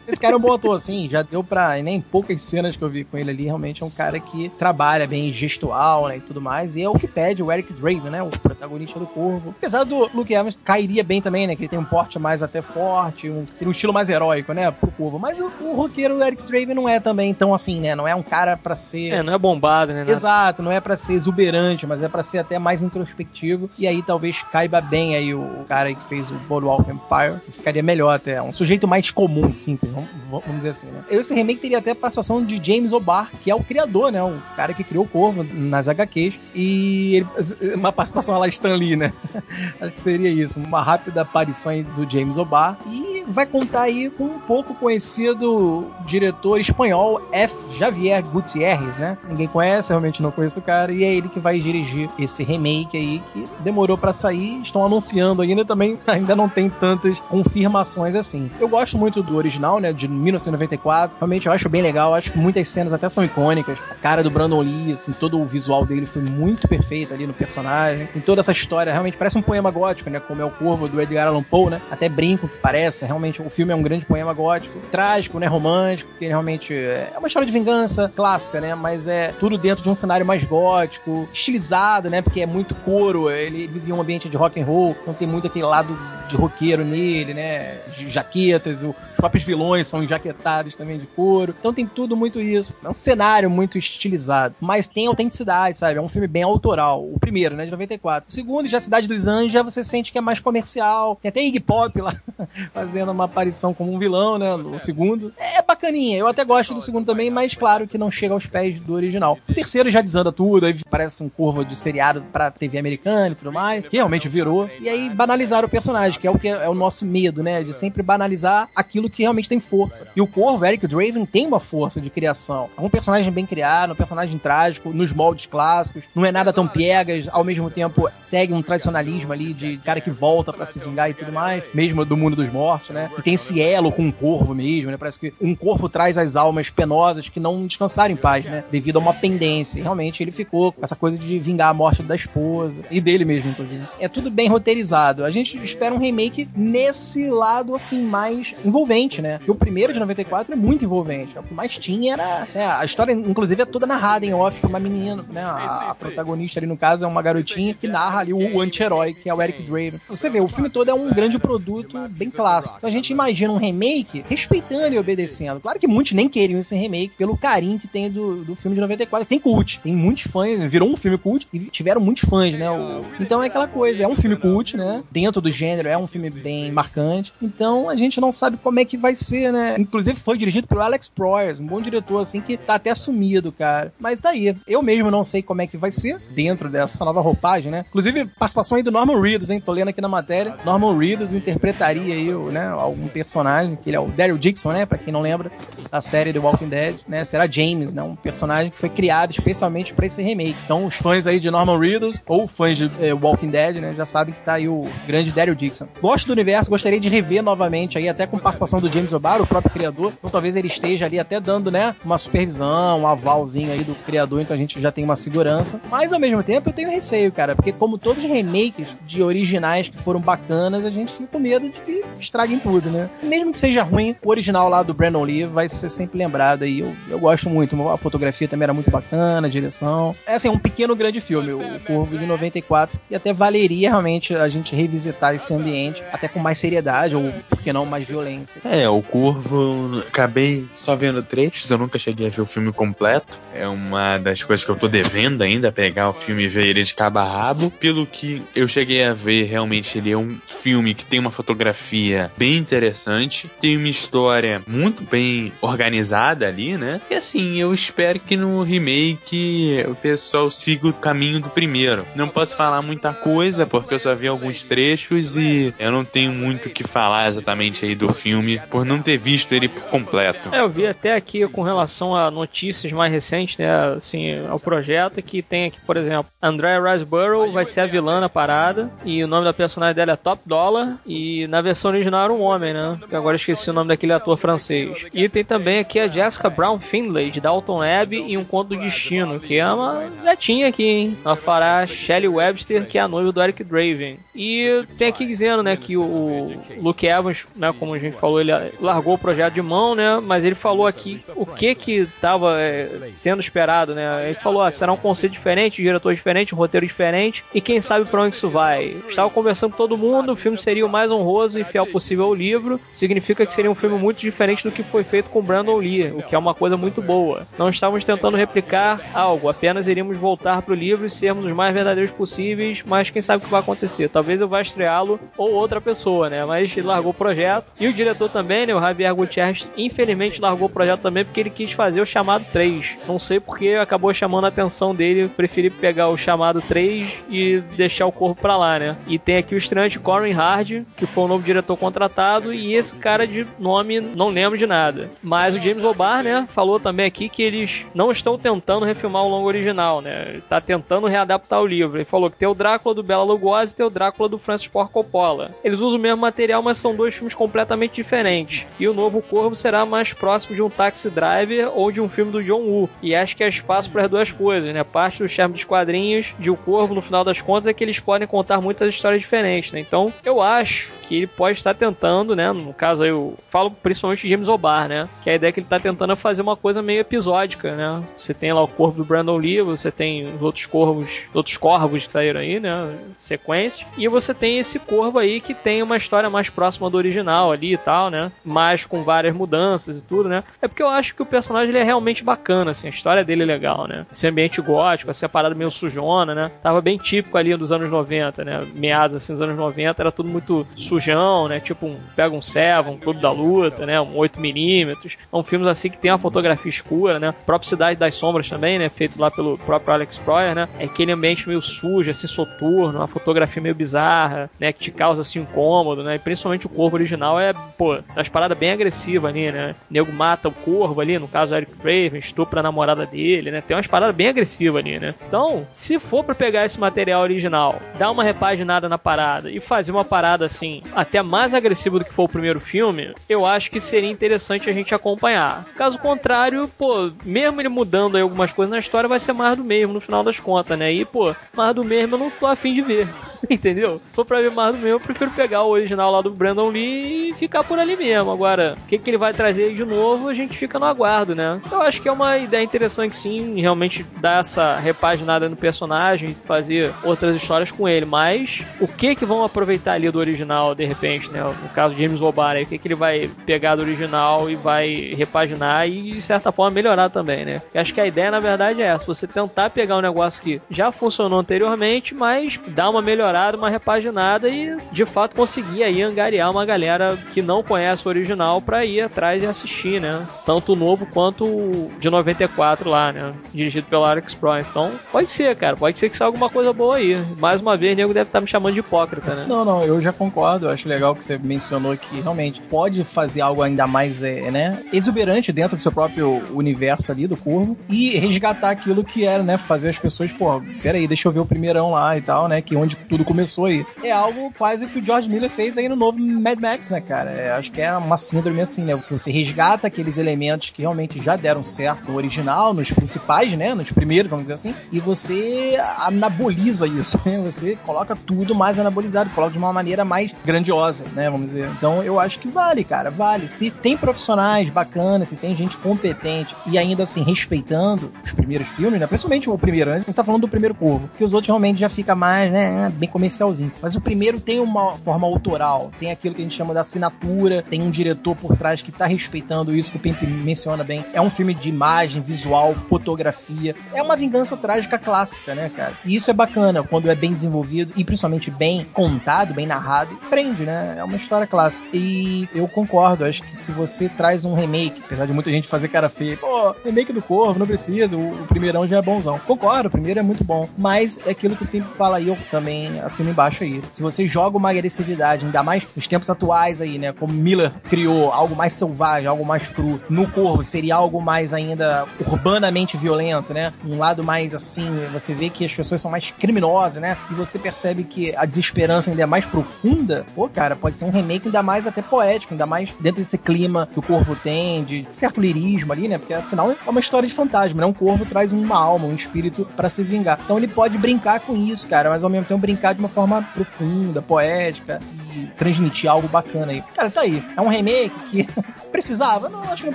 Esse cara é um bom ator, assim, já deu pra. e Nem poucas cenas que eu vi com ele ali, realmente é um cara que trabalha bem gestual, né? E tudo mais. E é o que pede o Eric Draven, né? O protagonista do Corvo. Apesar do Luke Evans cairia bem também, né? Que ele tem um porte mais até forte, um, seria um estilo mais heróico, né? Pro Corvo. Mas o, o roqueiro Eric Draven não é também tão assim, né? Não é um cara pra ser. É, não é bombado, né? nada. Exato, não é pra ser exuberante, mas é pra ser até mais introspectivo. E aí talvez caiba bem aí o, o cara que fez o Boardwalk Empire, ficaria melhor até. Um sujeito mais comum, simples, vamos, dizer assim, né? Esse remake teria até a participação de James O'Barr, que é o criador, né? O cara que criou o Corvo nas HQs. E ele- uma participação lá Stan Lee, né? Acho que seria isso, uma rápida aparição do James O'Barr. E vai contar aí com um pouco conhecido diretor espanhol F. Javier Gutierrez, né? Ninguém conhece, realmente não conheço o cara, e é ele que vai dirigir esse remake aí que demorou pra sair, estão anunciando ainda também, ainda não tem tantas confirmações assim. Eu gosto muito do original, né, de 1994. Realmente eu acho bem legal, acho que muitas cenas até são icônicas. A cara do Brandon Lee, assim, todo o visual dele foi muito perfeito ali no personagem. Tem toda essa história, realmente parece um poema gótico, né, como é o Corvo do Edgar Allan Poe, né? Até brinco que parece, realmente o filme é um grande poema gótico, trágico, né, romântico, que realmente é uma história de vingança clássica, né, mas é tudo dentro de um cenário mais gótico, estilizado, né, porque é muito couro, ele vive em um ambiente de rock and roll, então tem muito aquele lado de roqueiro nele, né, de jaquetas, os próprios vilões são enjaquetados também de couro, então tem tudo muito isso. É um cenário muito estilizado, mas tem autenticidade, sabe? É um filme bem autoral. O primeiro, né, de 94. O segundo, já Cidade dos Anjos, já você sente que é mais comercial. Tem até Iggy Pop lá fazendo uma aparição como um vilão, né, no segundo. É bacaninha, eu até gosto do segundo também, mas claro que não chega aos pés do original. O terceiro já desanda tudo, aí parece um curva de seriado pra TV americana e tudo mais, que realmente virou. E aí banalizaram o personagem, que é o que é o nosso medo, né, de sempre banalizar aquilo que realmente tem força. E o Corvo, Eric Draven, tem uma força de criação. É um personagem bem criado, um personagem trágico, nos moldes clássicos, não é nada tão piegas, ao mesmo tempo segue um tradicionalismo ali de cara que volta pra se vingar e tudo mais, mesmo do mundo dos mortos, né? E tem esse elo com um corvo mesmo, né? Parece que um corvo traz as almas penosas que não descansaram em paz, né? Devido a uma pendência. E realmente ele ficou com essa coisa de vingar a morte da esposa e dele mesmo, inclusive. É tudo bem roteirizado. A gente espera um remake nesse lado, assim, mais envolvente, né? Porque o primeiro de 94 é muito envolvente. O que mais tinha era. né, a história, inclusive, é toda narrada em off por uma menina, né? A, a protagonista ali, no caso, é uma garotinha que narra ali o, o anti-herói, que é o Eric Draven. Você vê, o filme todo é um grande produto bem clássico. Então a gente imagina um remake respeitando e obedecendo. Claro que muitos nem queriam esse remake pelo carinho que tem do, do filme de 94. Tem cult, tem muitos fãs, virou um filme cult e tiveram muitos fãs, né? O- então é aquela coisa, é um filme cult, né? Dentro do gênero, é um filme bem marcante. Então a gente não sabe como é que vai ser, né? Inclusive foi dirigido pelo Alex Proyas, um bom diretor, assim, que tá até sumido, cara. Mas tá aí. Eu mesmo não sei como é que vai ser dentro dessa nova roupagem, né? Inclusive, participação aí do Norman Reedus, hein? Tô lendo aqui na matéria. Norman Reedus interpretaria aí, o, né, algum personagem, que ele é o Daryl Dixon, né? Pra quem não lembra, da série The Walking Dead, né? Será James, né? Um personagem que foi criado especialmente pra esse remake. Então, os fãs aí de Norman Reedus, ou fãs de eh, Walking Dead, né? Já sabem que tá aí o grande Daryl Dixon. Gosto do universo, gostaria de rever novamente aí, até com participação do James O'Barr, o próprio criador. Então, talvez ele esteja ali até dando, né? Uma supervisão, um avalzinho aí do criador, então a gente já tem uma segurança. Mas, ao mesmo tempo, eu tenho receio, cara, porque como todos os remakes de originais que foram bacanas, a gente fica com medo de que estraguem tudo, né? Mesmo que seja ruim, o original lá do Brandon Lee vai ser sempre lembrado aí. Eu, eu gosto muito, a fotografia também era muito bacana, a direção. É assim, um pequeno grande filme, o Corvo de 94, e até valeria realmente a gente revisitar esse ambiente até com mais seriedade, ou por que não mais violência. É, o Corvo, acabei só vendo trechos, eu nunca cheguei a ver o filme completo. É uma das coisas que eu tô devendo ainda, pegar o filme e ver ele de cabo a rabo. Pelo que eu cheguei a ver, realmente ele é um filme que tem uma fotografia bem interessante, tem uma história muito bem organizada ali, né? E assim, eu espero que no remake o pessoal siga o caminho do primeiro. Não posso falar muita coisa, porque eu só vi alguns trechos e eu não tenho muito o que falar exatamente aí do filme, por não ter visto ele por completo. É, eu vi até aqui com relação a notícias mais recentes, né, assim, ao projeto, que tem aqui, por exemplo, Andrea Riseborough vai ser a vilã na parada, e o nome da personagem dela é Top Dollar, e na versão original era homem, né, agora eu esqueci o nome daquele ator francês. E tem também aqui a Jessica Brown Findlay, de Dalton Abbey, e Um Conto do Destino, que é uma gatinha aqui, hein, ela fará Shelley Webster, que é a noiva do Eric Draven. E tem aqui dizendo, né, que o Luke Evans, né, como a gente falou, ele largou o projeto de mão, né, mas ele falou aqui o que que estava é, sendo esperado, né? Ele falou, ah, será um conceito diferente, um diretor diferente, um roteiro diferente, e quem sabe para onde isso vai. Estava conversando com todo mundo, o filme seria o mais honroso e fiel possível ao livro, significa que seria um filme muito diferente do que foi feito com Brandon Lee, o que é uma coisa muito boa. Não estávamos tentando replicar algo, apenas iríamos voltar pro livro e sermos os mais verdadeiros possíveis, mas quem sabe o que vai acontecer. Talvez eu vá estreá-lo ou outra pessoa, né? Mas ele largou o projeto. E o diretor também, né? O Javier Gutierrez, infelizmente largou o projeto também porque ele quis fazer o chamado 3. Não sei porque acabou chamando a atenção dele, preferi pegar o chamado 3 e deixar o corpo pra lá, né? E tem aqui o estreante Corin Hard, que foi o novo diretor contratado, e esse cara de nome não lembro de nada. Mas o James O'Barr, né, falou também aqui que eles não estão tentando refilmar o longo original, né? Ele tá tentando readaptar o livro. Ele falou que tem o Drácula do Bela Lugosi e tem o Drácula do Francis Ford Coppola. Eles usam o mesmo material, mas são dois filmes completamente diferentes. E o novo Corvo será mais próximo de um Taxi Driver ou de um filme do John Woo. E acho que há espaço para as duas coisas, né? Parte do charme dos quadrinhos de O Corvo, no final das contas, é que eles podem contar muitas histórias diferentes, né? Então, eu acho que ele pode estar tentando, né? No caso aí, eu falo principalmente de James O'Barr, né? Que a ideia é que ele está tentando fazer uma coisa meio episódica, né? Você tem lá o corvo do Brandon Lee, você tem os outros corvos, outros corvos que saíram aí, né? Sequências. E você tem esse corvo aí que tem uma história mais próxima do original ali e tal, né? Mas com várias mudanças e tudo, né? É porque eu acho que o personagem ele é realmente bacana, assim, a história dele é legal, né? Esse ambiente gótico, essa parada meio sujona, né? Tava bem típico ali dos anos 90, né? Meados assim dos anos 90, era tudo muito sujão, né? Tipo, um, pega um Seva, um Clube da Luta, né? Um 8mm. São filmes assim que tem uma fotografia escura, né? A própria Cidade das Sombras também, né? Feito lá pelo próprio Alex Proyer, né? É aquele ambiente meio sujo, assim, soturno, uma fotografia meio bizarra, né? Que te causa, assim, incômodo, né? E principalmente o corvo original é, pô, as paradas bem agressivas ali, né? O nego mata o corvo ali, no caso, Eric Craven, estupra a namorada dele, né? Tem umas paradas bem agressivas ali, né? Então, se for para pegar esse material original, dar uma repaginada na parada e fazer uma parada, assim, até mais agressiva do que foi o primeiro filme, eu acho que seria interessante a gente acompanhar. Caso contrário, pô, mesmo ele mudando aí algumas coisas na história, vai ser mais do mesmo no final das contas, né? E, pô, mais do mesmo eu não tô afim de ver. Entendeu? For pra ver mais do mesmo, eu prefiro pegar o original lá do Brandon Lee e ficar por ali mesmo. Agora, o que, que ele vai trazer de novo, a gente fica no aguardo, né? Eu acho que é uma ideia interessante, sim, realmente dar essa repaginada no personagem, fazer outras histórias com ele. Mas o que que vão aproveitar ali do original, de repente, né? No caso James O'Barr, o que que ele vai pegar do original e vai repaginar e, de certa forma, melhorar também, né? Eu acho que a ideia, na verdade, é essa: você tentar pegar um negócio que já funcionou anteriormente, mas dar uma melhorada, uma repaginada e, de fato, conseguir aí angariar uma galera que não conhece o original pra ir atrás e assistir, né? Tanto o novo quanto o de 94 lá, né? Dirigido pelo Alex Proyas. Então, pode ser, cara. Pode ser que saia alguma coisa boa aí. Mais uma vez, o nego deve estar me chamando de hipócrita, né? Não, não, eu já concordo. Eu acho legal que você mencionou que realmente pode fazer algo ainda mais, é, né? Exuberante dentro do seu próprio universo ali do Corvo e resgatar aquilo que era, né? Fazer as pessoas, pô, peraí, deixa eu ver o primeirão lá e tal, né? Que onde tudo começou aí. É algo quase que o George Miller fez aí no novo Mad Max, né, cara? É, acho que é uma síndrome assim, né? Que você resgata aqueles elementos que realmente já deram certo no original, nos principais, né? Nos primeiros, vamos dizer assim, e você anaboliza isso, né? Você coloca tudo mais anabolizado, coloca de uma maneira mais grandiosa, né? Vamos dizer. Então eu acho que vale, cara, vale. Se tem profissionais bacanas, se tem gente competente e ainda assim respeitando os primeiros filmes, né? Principalmente o primeiro, né? A gente tá falando do primeiro Corvo, que os outros realmente já fica mais, né? Bem comercialzinho. Mas o primeiro tem tem uma forma autoral, tem aquilo que a gente chama da assinatura, tem um diretor por trás que tá respeitando isso que o Pimp menciona bem. É um filme de imagem, visual, fotografia. É uma vingança trágica clássica, né, cara? E isso é bacana quando é bem desenvolvido e principalmente bem contado, bem narrado, prende, né? É uma história clássica. E eu concordo, acho que se você traz um remake, apesar de muita gente fazer cara feia, pô, remake do Corvo, não precisa, o, o primeirão já é bonzão. Concordo, o primeiro é muito bom, mas é aquilo que o Pimp fala aí, eu também assino embaixo aí. Se você joga uma agressividade, ainda mais nos tempos atuais aí, né, como Miller criou algo mais selvagem, algo mais cru, no Corvo seria algo mais ainda urbanamente violento, né? Um lado mais assim, você vê que as pessoas são mais criminosas, né? E você percebe que a desesperança ainda é mais profunda. Pô, cara, pode ser um remake ainda mais até poético, ainda mais dentro desse clima que o Corvo tem, de certo lirismo ali, né? Porque afinal é uma história de fantasma, né? Um Corvo traz uma alma, um espírito para se vingar. Então ele pode brincar com isso, cara, mas ao mesmo tempo brincar de uma forma profunda, poética e transmitir algo bacana aí. Cara, tá aí. É um remake que precisava? Não, acho que não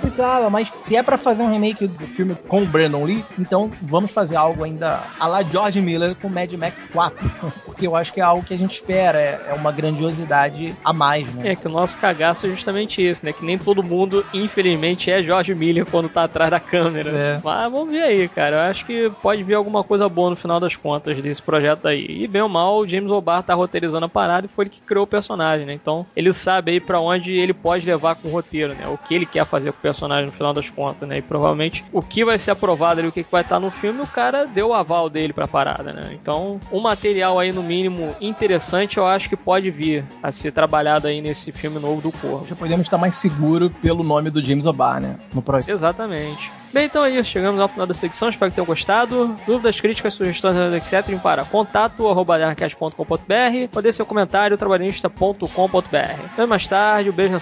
precisava, mas se é para fazer um remake do filme com o Brandon Lee, então vamos fazer algo ainda a la George Miller com Mad Max 4. Porque eu acho que é algo que a gente espera, é, é uma grandiosidade a mais, né? É que o nosso cagaço é justamente isso, né? Que nem todo mundo, infelizmente, é George Miller quando tá atrás da câmera. É. Mas vamos ver aí, cara. Eu acho que pode vir alguma coisa boa no final das contas desse projeto aí. E bem ou mal, o James O'Barr tá roteirizando a parada e foi ele que criou o personagem, né? Então ele sabe aí pra onde ele pode levar com o roteiro, né? O que ele quer fazer com o personagem no final das contas, né? E provavelmente o que vai ser aprovado ali, o que vai estar no filme, o cara deu o aval dele pra parada, né? Então, um material aí, no mínimo, interessante, eu acho que pode vir a ser trabalhado aí nesse filme novo do Corvo. Já podemos estar mais seguro pelo nome do James O'Barr, né? No projeto. Exatamente. Bem, então é isso. Chegamos ao final da secção. Espero que tenham gostado. Dúvidas, críticas, sugestões, etc. para contato arroba darkcast.com.br ou dê seu comentário trabalhista.com.br. Até mais tarde. Um beijo na